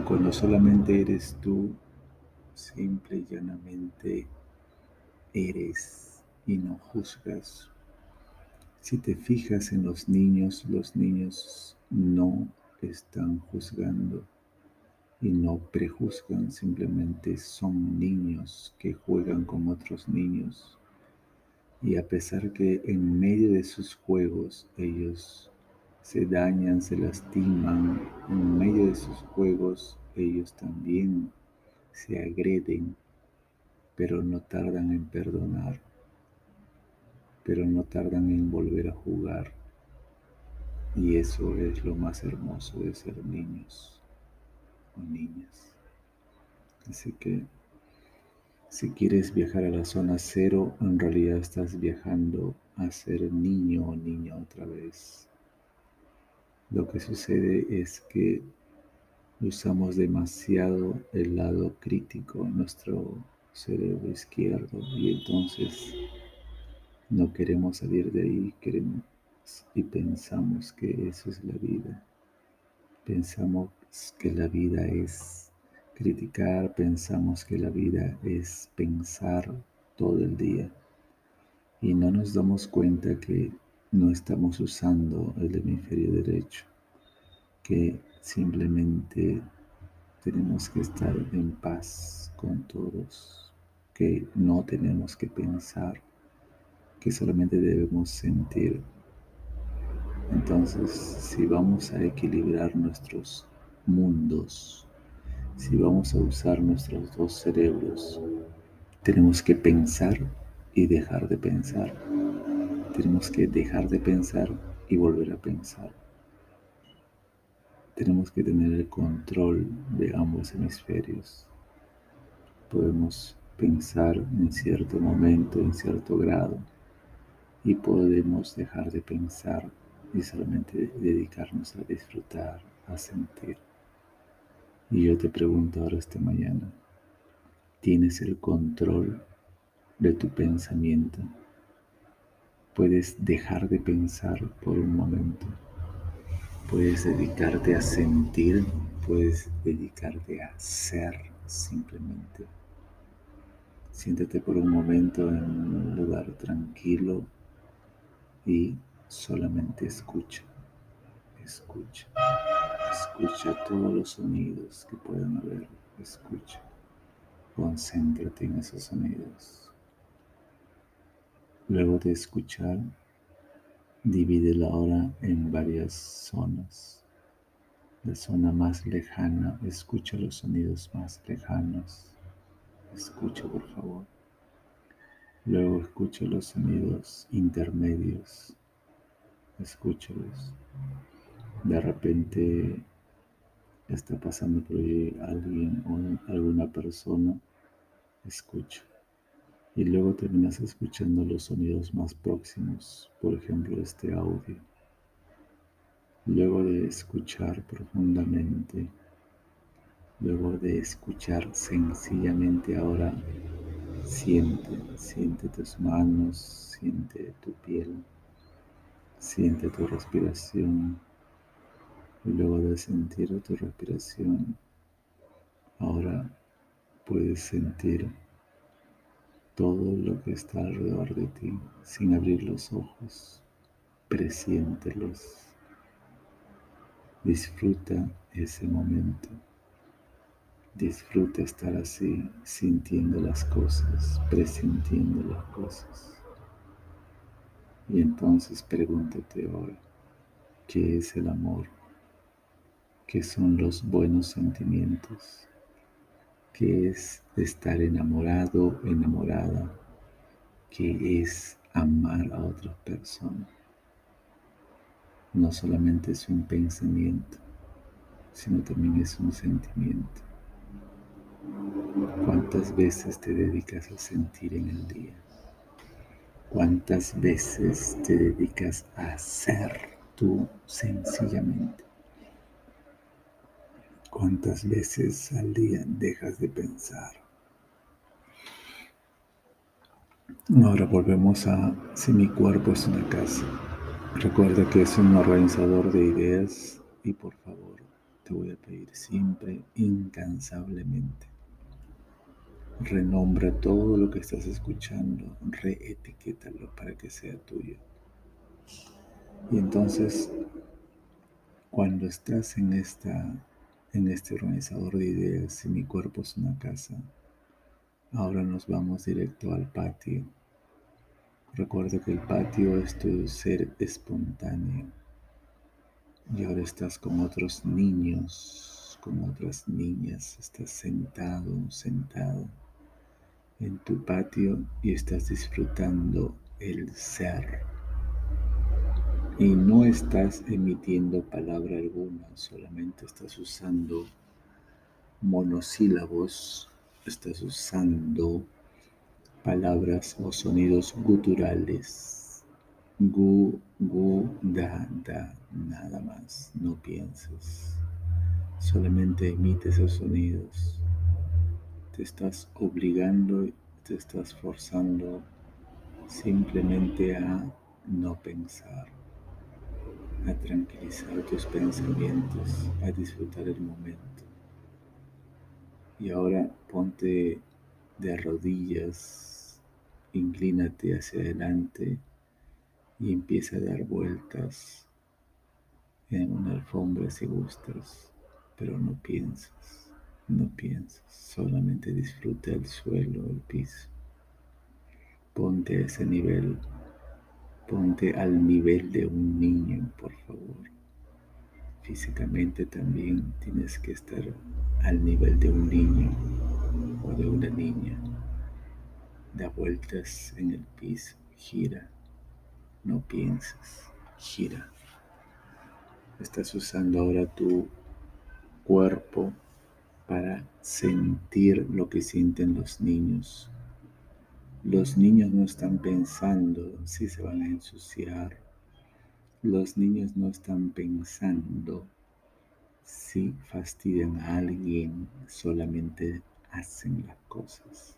Cuando solamente eres tú, simple y llanamente eres y no juzgas. Si te fijas en los niños, los niños no están juzgando y no prejuzgan, simplemente son niños que juegan con otros niños. Y a pesar que en medio de sus juegos ellos se dañan, se lastiman, en medio de sus juegos ellos también se agreden, pero no tardan en perdonar, pero no tardan en volver a jugar. Y eso es lo más hermoso de ser niños o niñas. Así que si quieres viajar a la zona cero, en realidad estás viajando a ser niño o niña otra vez. Lo que sucede es que usamos demasiado el lado crítico, nuestro cerebro izquierdo y entonces no queremos salir de ahí, queremos y pensamos que eso es la vida. Pensamos que la vida es criticar, pensamos que la vida es pensar todo el día y no nos damos cuenta que no estamos usando el hemisferio derecho, que simplemente tenemos que estar en paz con todos, que no tenemos que pensar, que solamente debemos sentir. Entonces, si vamos a equilibrar nuestros mundos, si vamos a usar nuestros dos cerebros, tenemos que pensar y dejar de pensar. Tenemos que dejar de pensar y volver a pensar. Tenemos que tener el control de ambos hemisferios. Podemos pensar en cierto momento, en cierto grado, y podemos dejar de pensar y solamente dedicarnos a disfrutar, a sentir. Y yo te pregunto ahora esta mañana, ¿tienes el control de tu pensamiento? Puedes dejar de pensar por un momento. Puedes dedicarte a sentir, puedes dedicarte a ser simplemente. Siéntete por un momento en un lugar tranquilo y solamente escucha, escucha, escucha todos los sonidos que puedan haber, escucha, concéntrate en esos sonidos. Luego de escuchar, divide la hora en varias zonas. La zona más lejana, escucha los sonidos más lejanos. Escucha, por favor. Luego escucha los sonidos intermedios. Escúchalos. De repente está pasando por ahí alguien o alguna persona. Escucha. Y luego terminas escuchando los sonidos más próximos, por ejemplo este audio. Luego de escuchar profundamente, luego de escuchar sencillamente ahora Siente, siente tus manos, siente tu piel, siente tu respiración. Y luego de sentir tu respiración, ahora puedes sentir todo lo que está alrededor de ti sin abrir los ojos. Presiéntelos. Disfruta ese momento. Disfruta estar así, sintiendo las cosas, presintiendo las cosas. Y entonces pregúntate hoy, ¿qué es el amor? ¿Qué son los buenos sentimientos? ¿Qué es estar enamorado, enamorada? ¿Qué es amar a otra persona? No solamente es un pensamiento, sino también es un sentimiento. ¿Cuántas veces te dedicas a sentir en el día? ¿Cuántas veces te dedicas a ser tú sencillamente? ¿Cuántas veces al día dejas de pensar? Ahora volvemos a si mi cuerpo es una casa. Recuerda que es un organizador de ideas y por favor te voy a pedir siempre, incansablemente, Renombra todo lo que estás escuchando, reetiquétalo para que sea tuyo. Y entonces, cuando estás en, esta, en este organizador de ideas, si mi cuerpo es una casa, ahora nos vamos directo al patio. Recuerda que el patio es tu ser espontáneo. Y ahora estás con otros niños, con otras niñas, estás sentado, sentado en tu patio y estás disfrutando el ser. Y no estás emitiendo palabra alguna, solamente estás usando monosílabos, estás usando palabras o sonidos guturales. Gu, gu, da, da, nada más, no pienses. Solamente emite esos sonidos te estás obligando, te estás forzando simplemente a no pensar. A tranquilizar tus pensamientos, a disfrutar el momento. Y ahora ponte de rodillas, inclínate hacia adelante y empieza a dar vueltas en una alfombra si gustas, pero no piensas, no piensas, solamente disfruta el suelo, el piso. Ponte a ese nivel, ponte al nivel de un niño, por favor. Físicamente también tienes que estar al nivel de un niño o de una niña. Da vueltas en el piso, gira, no piensas, gira. Estás usando ahora tu cuerpo para sentir lo que sienten los niños. Los niños no están pensando si se van a ensuciar. Los niños no están pensando si fastidian a alguien, solamente hacen las cosas.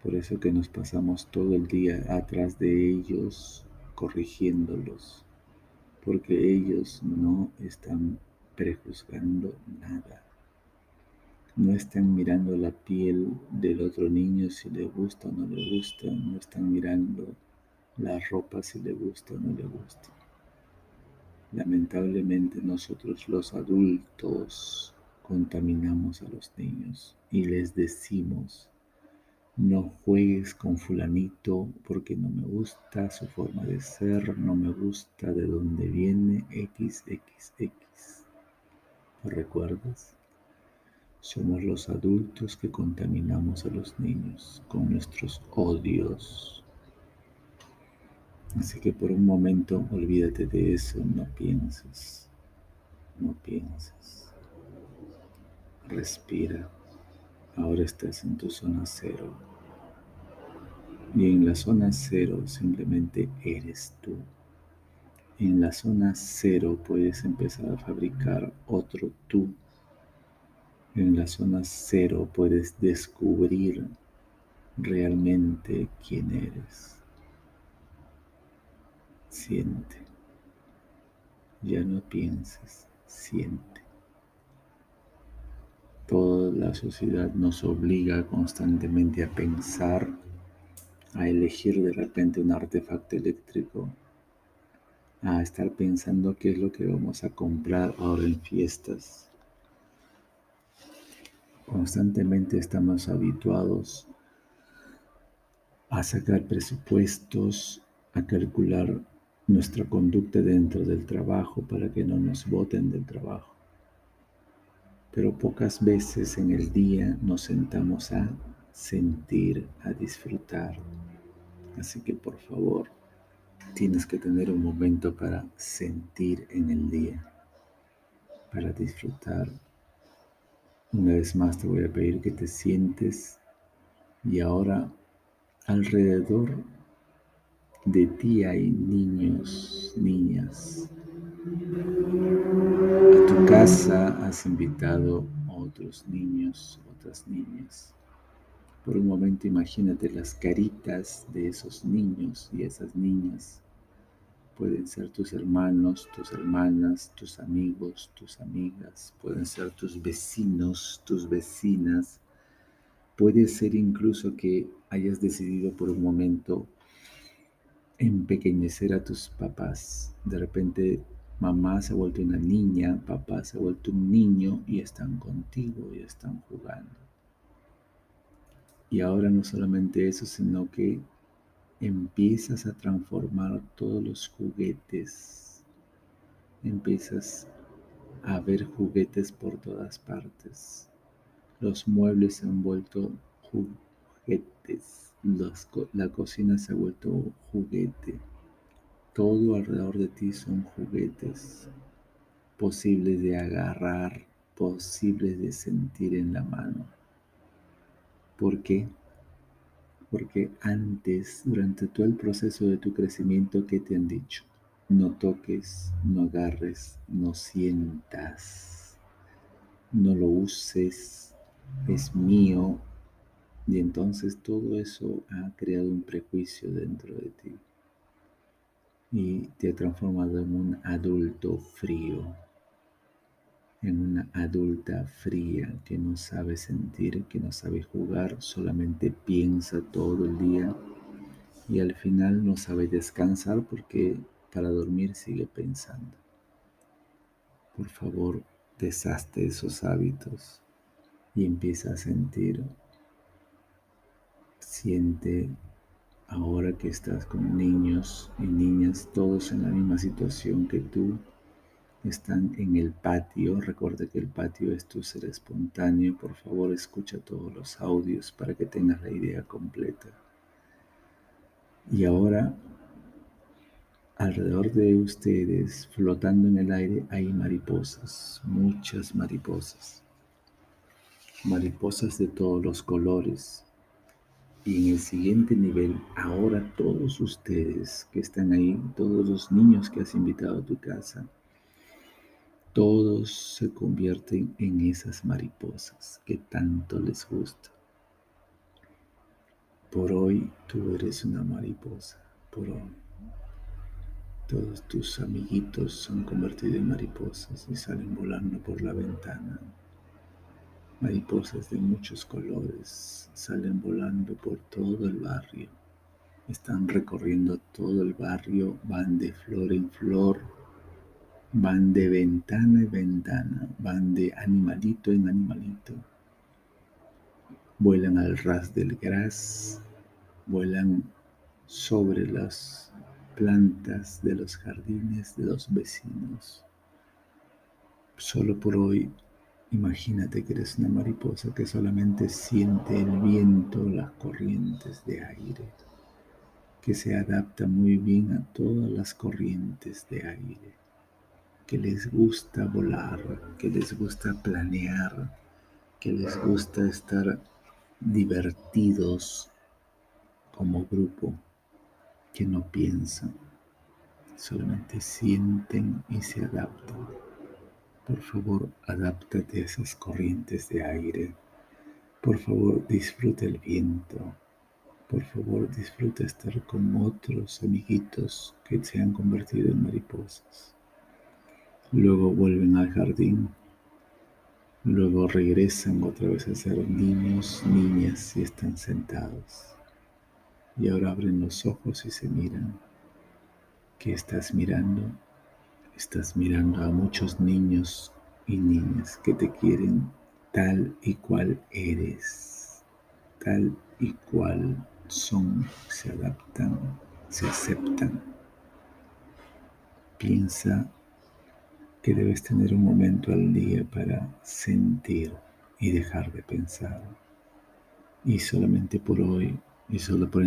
Por eso que nos pasamos todo el día atrás de ellos, corrigiéndolos, porque ellos no están prejuzgando nada. No están mirando la piel del otro niño si le gusta o no le gusta, no están mirando la ropa si le gusta o no le gusta. Lamentablemente nosotros los adultos contaminamos a los niños y les decimos no juegues con fulanito porque no me gusta su forma de ser, no me gusta de dónde viene XXX. ¿Lo recuerdas? Somos los adultos que contaminamos a los niños con nuestros odios. Así que por un momento olvídate de eso, no pienses, no pienses. Respira. Ahora estás en tu zona cero. Y en la zona cero simplemente eres tú. En la zona cero puedes empezar a fabricar otro tú. En la zona cero puedes descubrir realmente quién eres. Siente. Ya no pienses, siente. Toda la sociedad nos obliga constantemente a pensar a elegir de repente un artefacto eléctrico, a estar pensando qué es lo que vamos a comprar ahora en fiestas. Constantemente estamos habituados a sacar presupuestos, a calcular nuestra conducta dentro del trabajo para que no nos voten del trabajo. Pero pocas veces en el día nos sentamos a sentir, a disfrutar. Así que por favor, tienes que tener un momento para sentir en el día, para disfrutar. Una vez más te voy a pedir que te sientes y ahora alrededor de ti hay niños, niñas. A tu casa has invitado a otros niños, otras niñas. Por un momento imagínate las caritas de esos niños y esas niñas. Pueden ser tus hermanos, tus hermanas, tus amigos, tus amigas, pueden ser tus vecinos, tus vecinas. Puede ser incluso que hayas decidido por un momento empequeñecer a tus papás. De repente mamá se ha vuelto una niña, papá se ha vuelto un niño y están contigo y están jugando. Y ahora no solamente eso, sino que empiezas a transformar todos los juguetes. Empiezas a ver juguetes por todas partes. Los muebles se han vuelto juguetes. la cocina se ha vuelto juguete. Todo alrededor de ti son juguetes posibles de agarrar, posibles de sentir en la mano. ¿Por qué? Porque antes, durante todo el proceso de tu crecimiento, ¿qué te han dicho? No toques, no agarres, no sientas, no lo uses, es mío. Y entonces todo eso ha creado un prejuicio dentro de ti. y te ha transformado en un adulto frío, en una adulta fría que no sabe sentir, que no sabe jugar, solamente piensa todo el día y al final no sabe descansar porque para dormir sigue pensando. Por favor, deshazte esos hábitos y empieza a sentir. Siente ahora que estás con niños y niñas, todos en la misma situación que tú, están en el patio. Recuerda que el patio es tu ser espontáneo. Por favor, escucha todos los audios para que tengas la idea completa. Y ahora, alrededor de ustedes, flotando en el aire, hay mariposas, muchas mariposas. Mariposas de todos los colores. Y en el siguiente nivel, ahora todos ustedes que están ahí, todos los niños que has invitado a tu casa, todos se convierten en esas mariposas que tanto les gusta. Por hoy tú eres una mariposa, por hoy. Todos tus amiguitos son convertidos en mariposas y salen volando por la ventana. Mariposas de muchos colores salen volando por todo el barrio. Están recorriendo todo el barrio, van de flor en flor, van de ventana en ventana, van de animalito en animalito vuelan al ras del gras, vuelan sobre las plantas de los jardines de los vecinos. Solo por hoy, imagínate que eres una mariposa que solamente siente el viento, las corrientes de aire, que se adapta muy bien a todas las corrientes de aire, que les gusta volar, que les gusta planear, que les gusta estar divertidos como grupo que no piensan, solamente sienten y se adaptan. Por favor, adáptate a esas corrientes de aire. Por favor, disfruta el viento. Por favor, disfruta estar con otros amiguitos que se han convertido en mariposas. Luego vuelven al jardín Luego regresan otra vez a ser niños, niñas y están sentados. Y ahora abren los ojos y se miran. ¿Qué estás mirando? Estás mirando a muchos niños y niñas que te quieren tal y cual eres, tal y cual son, se adaptan, se aceptan. Piensa que debes tener un momento al día para sentir y dejar de pensar. Y solamente por hoy y solo por,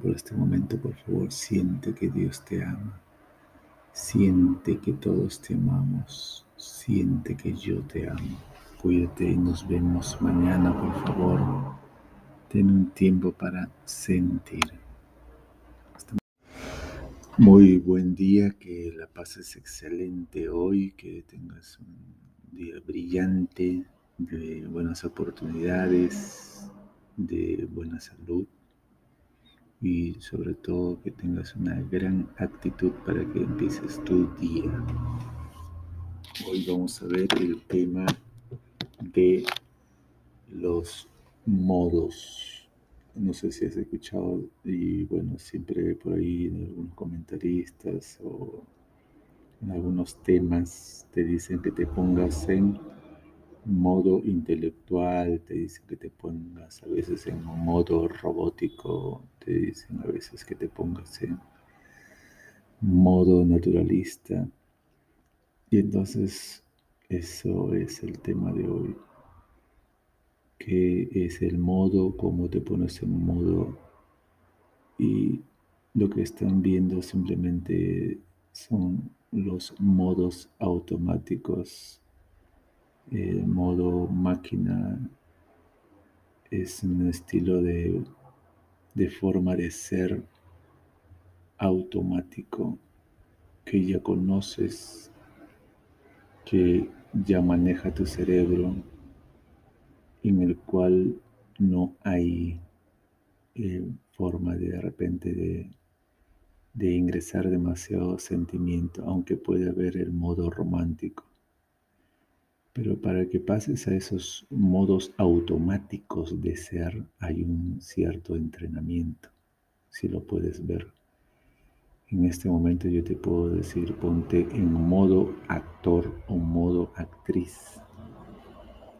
por este momento, por favor, siente que Dios te ama. Siente que todos te amamos. Siente que yo te amo. Cuídate y nos vemos mañana, por favor. Ten un tiempo para sentir. Muy buen día, que la pases excelente hoy, que tengas un día brillante, de buenas oportunidades, de buena salud y sobre todo que tengas una gran actitud para que empieces tu día. Hoy vamos a ver el tema de los modos no sé si has escuchado y bueno, siempre por ahí en algunos comentaristas o en algunos temas te dicen que te pongas en modo intelectual, te dicen que te pongas a veces en modo robótico, te dicen a veces que te pongas en modo naturalista. Y entonces eso es el tema de hoy qué es el modo, cómo te pones en modo y lo que están viendo simplemente son los modos automáticos. El modo máquina es un estilo de, de forma de ser automático que ya conoces, que ya maneja tu cerebro en el cual no hay eh, forma de, de repente de, de ingresar demasiado sentimiento, aunque puede haber el modo romántico. Pero para que pases a esos modos automáticos de ser, hay un cierto entrenamiento, si lo puedes ver. En este momento yo te puedo decir, ponte en modo actor o modo actriz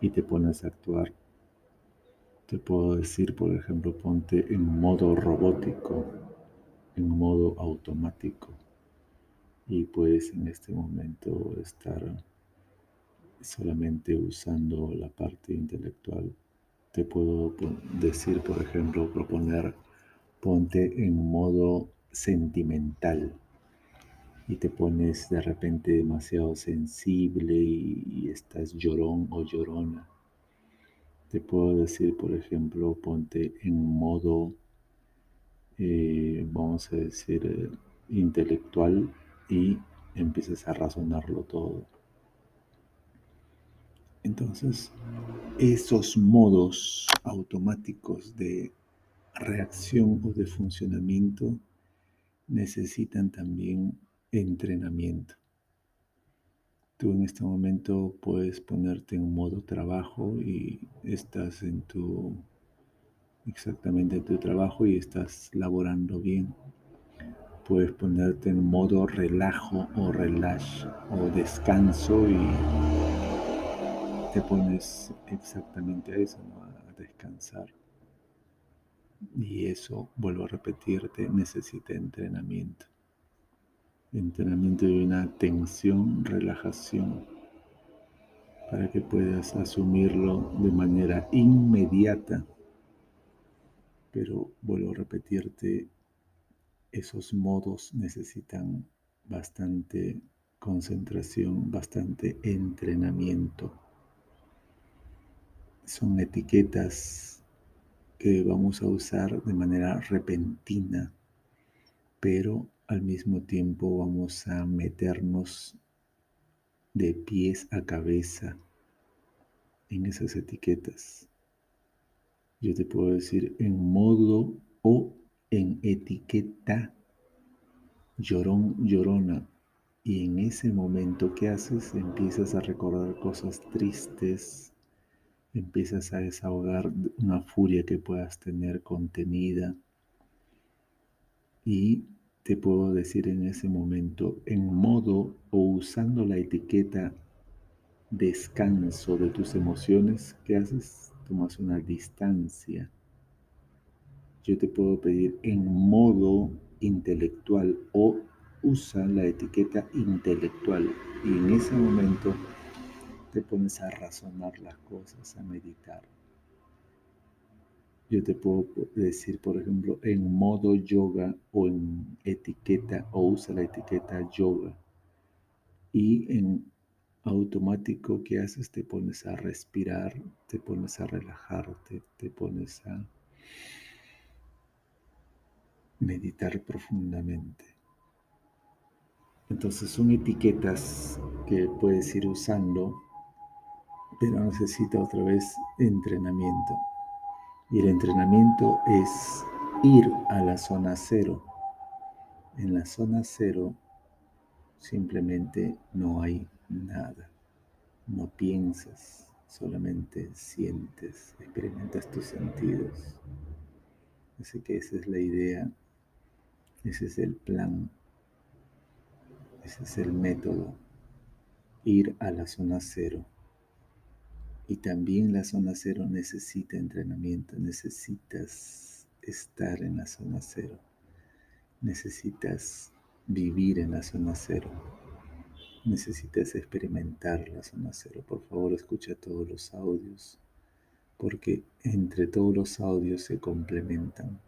y te pones a actuar. Te puedo decir, por ejemplo, ponte en modo robótico, en modo automático y puedes en este momento estar solamente usando la parte intelectual. Te puedo decir, por ejemplo, proponer, ponte en modo sentimental y te pones de repente demasiado sensible y, estás llorón o llorona. Te puedo decir, por ejemplo, ponte en modo, eh, vamos a decir, eh, intelectual y empiezas a razonarlo todo. Entonces, esos modos automáticos de reacción o de funcionamiento necesitan también entrenamiento. Tú en este momento puedes ponerte en modo trabajo y estás en tu, exactamente en tu trabajo y estás laborando bien. Puedes ponerte en modo relajo o relax o descanso y te pones exactamente a eso, a descansar. Y eso, vuelvo a repetirte, necesita entrenamiento. Entrenamiento de una tensión, relajación, para que puedas asumirlo de manera inmediata. Pero vuelvo a repetirte, esos modos necesitan bastante concentración, bastante entrenamiento son etiquetas que vamos a usar de manera repentina, pero al mismo tiempo vamos a meternos de pies a cabeza en esas etiquetas. Yo te puedo decir en modo o en etiqueta llorón, llorona. Y en ese momento que haces empiezas a recordar cosas tristes, empiezas a desahogar una furia que puedas tener contenida y te puedo decir en ese momento, en modo o usando la etiqueta descanso de tus emociones, ¿qué haces? Tomas una distancia. Yo te puedo pedir en modo intelectual o usa la etiqueta intelectual y en ese momento te pones a razonar las cosas, a meditar. Yo te puedo decir, por ejemplo, en modo yoga o en etiqueta o usa la etiqueta yoga. Y en automático que haces, te pones a respirar, te pones a relajarte, te pones a meditar profundamente. Entonces son etiquetas que puedes ir usando pero necesita otra vez entrenamiento. Y el entrenamiento es ir a la zona cero. En la zona cero simplemente no hay nada. No piensas, solamente sientes, experimentas tus sentidos. Así que esa es la idea, ese es el plan, ese es el método, ir a la zona cero. Y también la zona cero necesita entrenamiento, necesitas estar en la zona cero, necesitas vivir en la zona cero, necesitas experimentar la zona cero. Por favor, escucha todos los audios, porque entre todos los audios se complementan.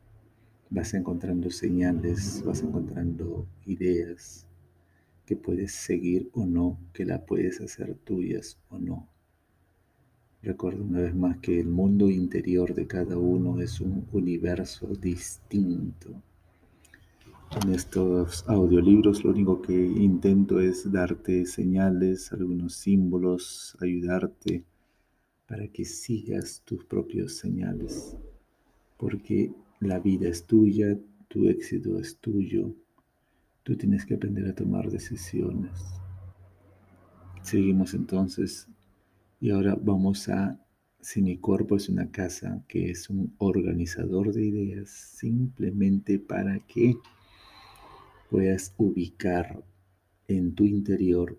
Vas encontrando señales, vas encontrando ideas que puedes seguir o no, que la puedes hacer tuyas o no Recuerda una vez más que el mundo interior de cada uno es un universo distinto. En estos audiolibros lo único que intento es darte señales, algunos símbolos, ayudarte para que sigas tus propios señales. Porque la vida es tuya, tu éxito es tuyo, Tú tienes que aprender a tomar decisiones. Seguimos entonces y ahora vamos a, si mi cuerpo es una casa que es un organizador de ideas, simplemente para que puedas ubicar en tu interior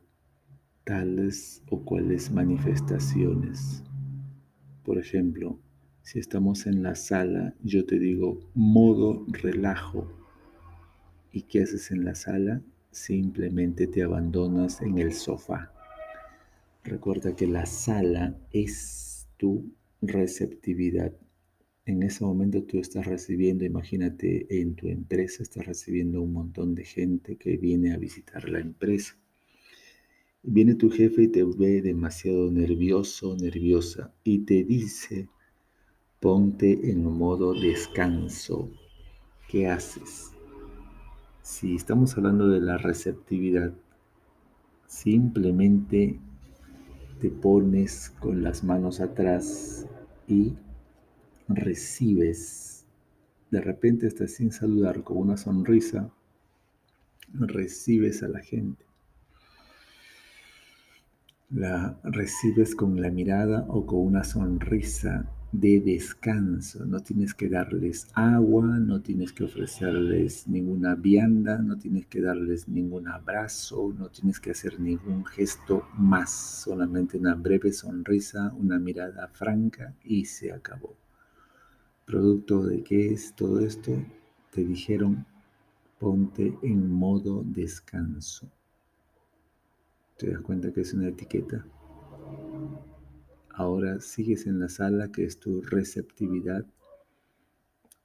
tales o cuales manifestaciones. Por ejemplo, si estamos en la sala, yo te digo modo relajo. ¿Y qué haces en la sala? Simplemente te abandonas en el sofá. Recuerda que la sala es tu receptividad. En ese momento tú estás recibiendo, imagínate en tu empresa, estás recibiendo un montón de gente que viene a visitar la empresa. Viene tu jefe y te ve demasiado nervioso, nerviosa y te dice, ponte en modo descanso. ¿Qué haces? Si estamos hablando de la receptividad, simplemente te pones con las manos atrás y recibes, de repente estás sin saludar, con una sonrisa, recibes a la gente. La recibes con la mirada o con una sonrisa de descanso. No tienes que darles agua, no tienes que ofrecerles ninguna vianda, no tienes que darles ningún abrazo, no tienes que hacer ningún gesto más. Solamente una breve sonrisa, una mirada franca y se acabó. ¿Producto de qué es todo esto? Te dijeron, ponte en modo descanso. ¿Te das cuenta que es una etiqueta? Ahora sigues en la sala que es tu receptividad.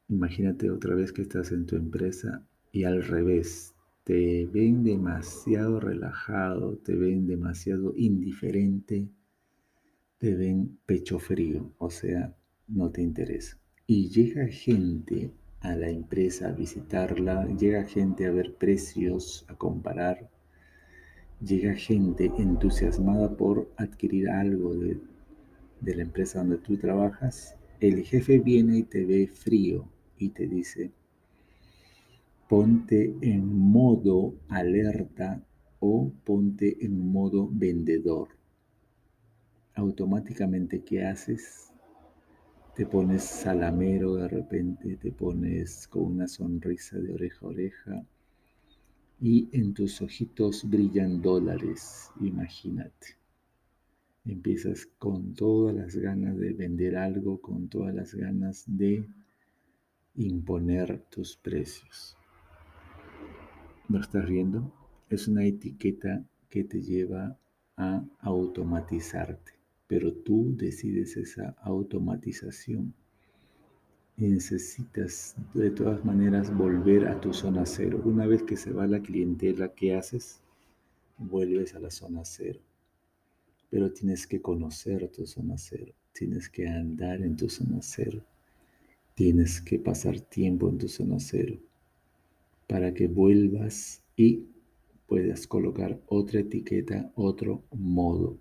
Imagínate otra vez que estás en tu empresa y al revés, te ven demasiado relajado, te ven demasiado indiferente, te ven pecho frío, o sea, no te interesa. Y llega gente a la empresa a visitarla, llega gente a ver precios, a comparar, llega gente entusiasmada por adquirir algo de de la empresa donde tú trabajas, el jefe viene y te ve frío y te dice, ponte en modo alerta o ponte en modo vendedor. Automáticamente, ¿qué haces? Te pones salamero de repente, te pones con una sonrisa de oreja a oreja y en tus ojitos brillan dólares, imagínate. Empiezas con todas las ganas de vender algo, con todas las ganas de imponer tus precios. ¿No estás viendo? Es una etiqueta que te lleva a automatizarte, pero tú decides esa automatización. Y necesitas de todas maneras volver a tu zona cero. Una vez que se va la clientela, ¿qué haces? Vuelves a la zona cero pero tienes que conocer tu zona cero, tienes que andar en tu zona cero, tienes que pasar tiempo en tu zona cero para que vuelvas y puedas colocar otra etiqueta, otro modo.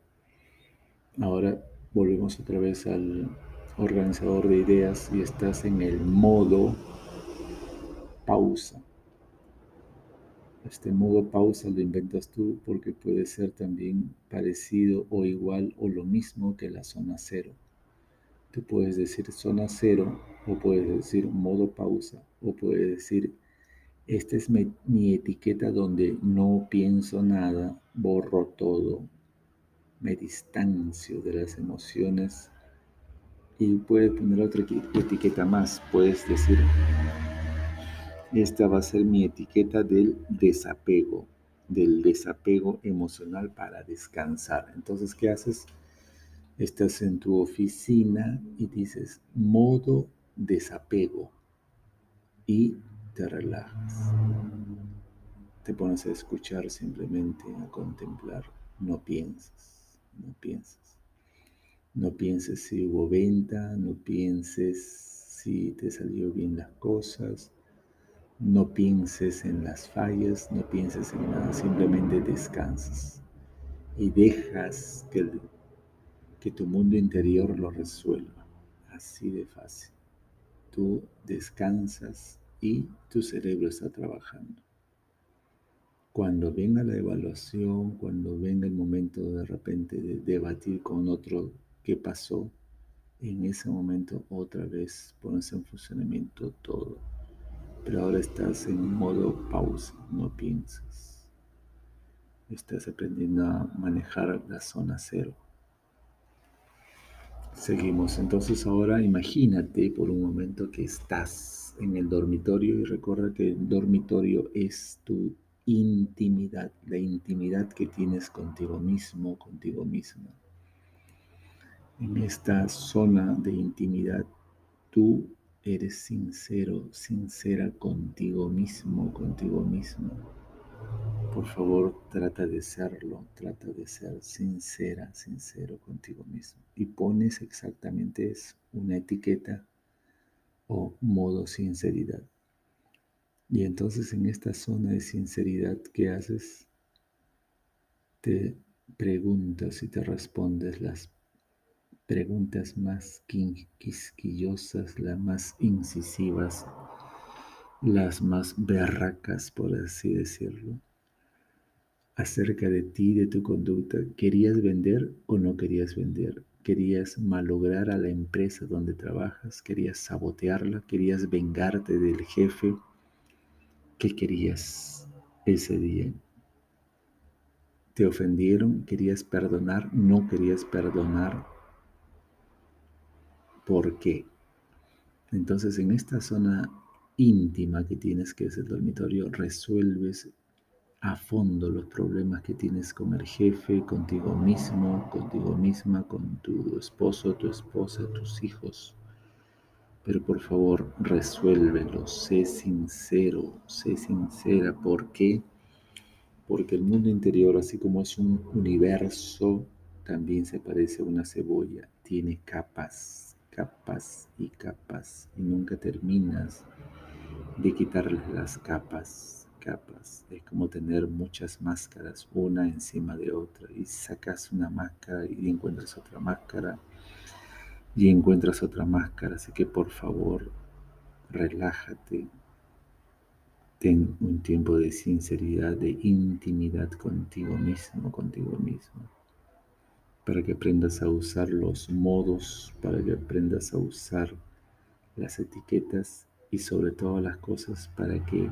Ahora volvemos otra vez al organizador de ideas y estás en el modo pausa. Este modo pausa lo inventas tú porque puede ser también parecido o igual o lo mismo que la zona cero. Tú puedes decir zona cero o puedes decir modo pausa o puedes decir esta es mi, mi etiqueta donde no pienso nada, borro todo, me distancio de las emociones y puedes poner otra etiqueta más. Puedes decir esta va a ser mi etiqueta del desapego, del desapego emocional para descansar. Entonces, ¿qué haces? Estás en tu oficina y dices modo desapego y te relajas. Te pones a escuchar simplemente, a contemplar. No piensas, no piensas. No pienses si hubo venta, no pienses si te salió bien las cosas no pienses en las fallas, no pienses en nada, simplemente descansas y dejas que, que tu mundo interior lo resuelva. Así de fácil. Tú descansas y tu cerebro está trabajando. cuando venga la evaluación, cuando venga el momento de repente de debatir con otro qué pasó, en ese momento otra vez pones en funcionamiento todo. Pero ahora estás en modo pausa, no piensas. Estás aprendiendo a manejar la zona cero. Seguimos. Entonces ahora imagínate por un momento que estás en el dormitorio y recuerda que el dormitorio es tu intimidad, la intimidad que tienes contigo mismo, contigo misma. En esta zona de intimidad, tú eres sincero, sincera contigo mismo, contigo mismo. Por favor, trata de serlo, trata de ser sincera, sincero contigo mismo. Y pones exactamente una etiqueta o modo sinceridad. Y entonces en esta zona de sinceridad que haces, te preguntas y te respondes las preguntas más quisquillosas, las más incisivas, las más berracas, por así decirlo, acerca de ti, de tu conducta. ¿Querías vender o no querías vender? ¿Querías malograr a la empresa donde trabajas? ¿Querías sabotearla? ¿Querías vengarte del jefe? ¿Qué querías ese día? ¿Te ofendieron? ¿Querías perdonar? ¿No querías perdonar? ¿Por qué? Entonces en esta zona íntima que tienes, que es el dormitorio, resuelves a fondo los problemas que tienes con el jefe, contigo mismo, contigo misma, con tu esposo, tu esposa, tus hijos pero por favor resuélvelo, sé sincero, sé sincera. ¿Por qué? Porque el mundo interior, así como es un universo, también se parece a una cebolla. Tiene capas, capas y capas. Y nunca terminas de quitarle las capas, capas. Es como tener muchas máscaras, una encima de otra. Y sacas una máscara y encuentras otra máscara y encuentras otra máscara. Así que por favor, relájate. Ten un tiempo de sinceridad, de intimidad contigo mismo, contigo mismo. Para que aprendas a usar los modos, para que aprendas a usar las etiquetas y sobre todas las cosas para que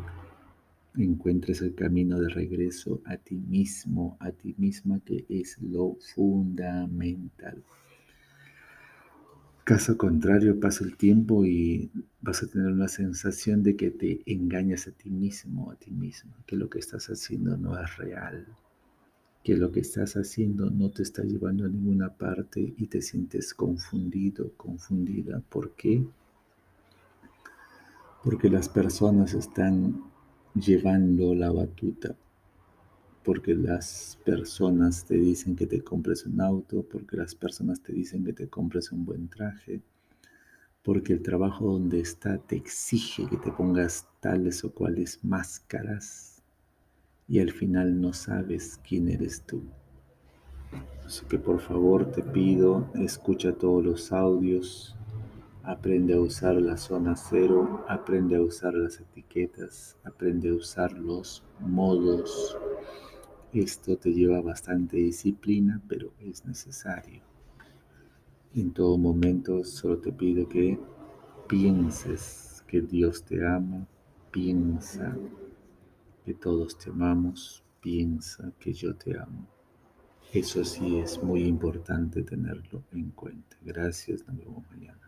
encuentres el camino de regreso a ti mismo, a ti misma, que es lo fundamental. Caso contrario, pasa el tiempo y vas a tener una sensación de que te engañas a ti mismo, a ti mismo, que lo que estás haciendo no es real, que lo que estás haciendo no te está llevando a ninguna parte y te sientes confundido, confundida. ¿Por qué? Porque las personas están llevando la batuta porque las personas te dicen que te compres un auto, porque las personas te dicen que te compres un buen traje, porque el trabajo donde está te exige que te pongas tales o cuales máscaras y al final no sabes quién eres tú. Así que por favor te pido, escucha todos los audios, aprende a usar la zona cero, aprende a usar las etiquetas, aprende a usar los modos esto te lleva bastante disciplina, pero es necesario. En todo momento solo te pido que pienses que Dios te ama, piensa que todos te amamos, piensa que yo te amo. Eso sí es muy importante tenerlo en cuenta. Gracias, nos vemos mañana.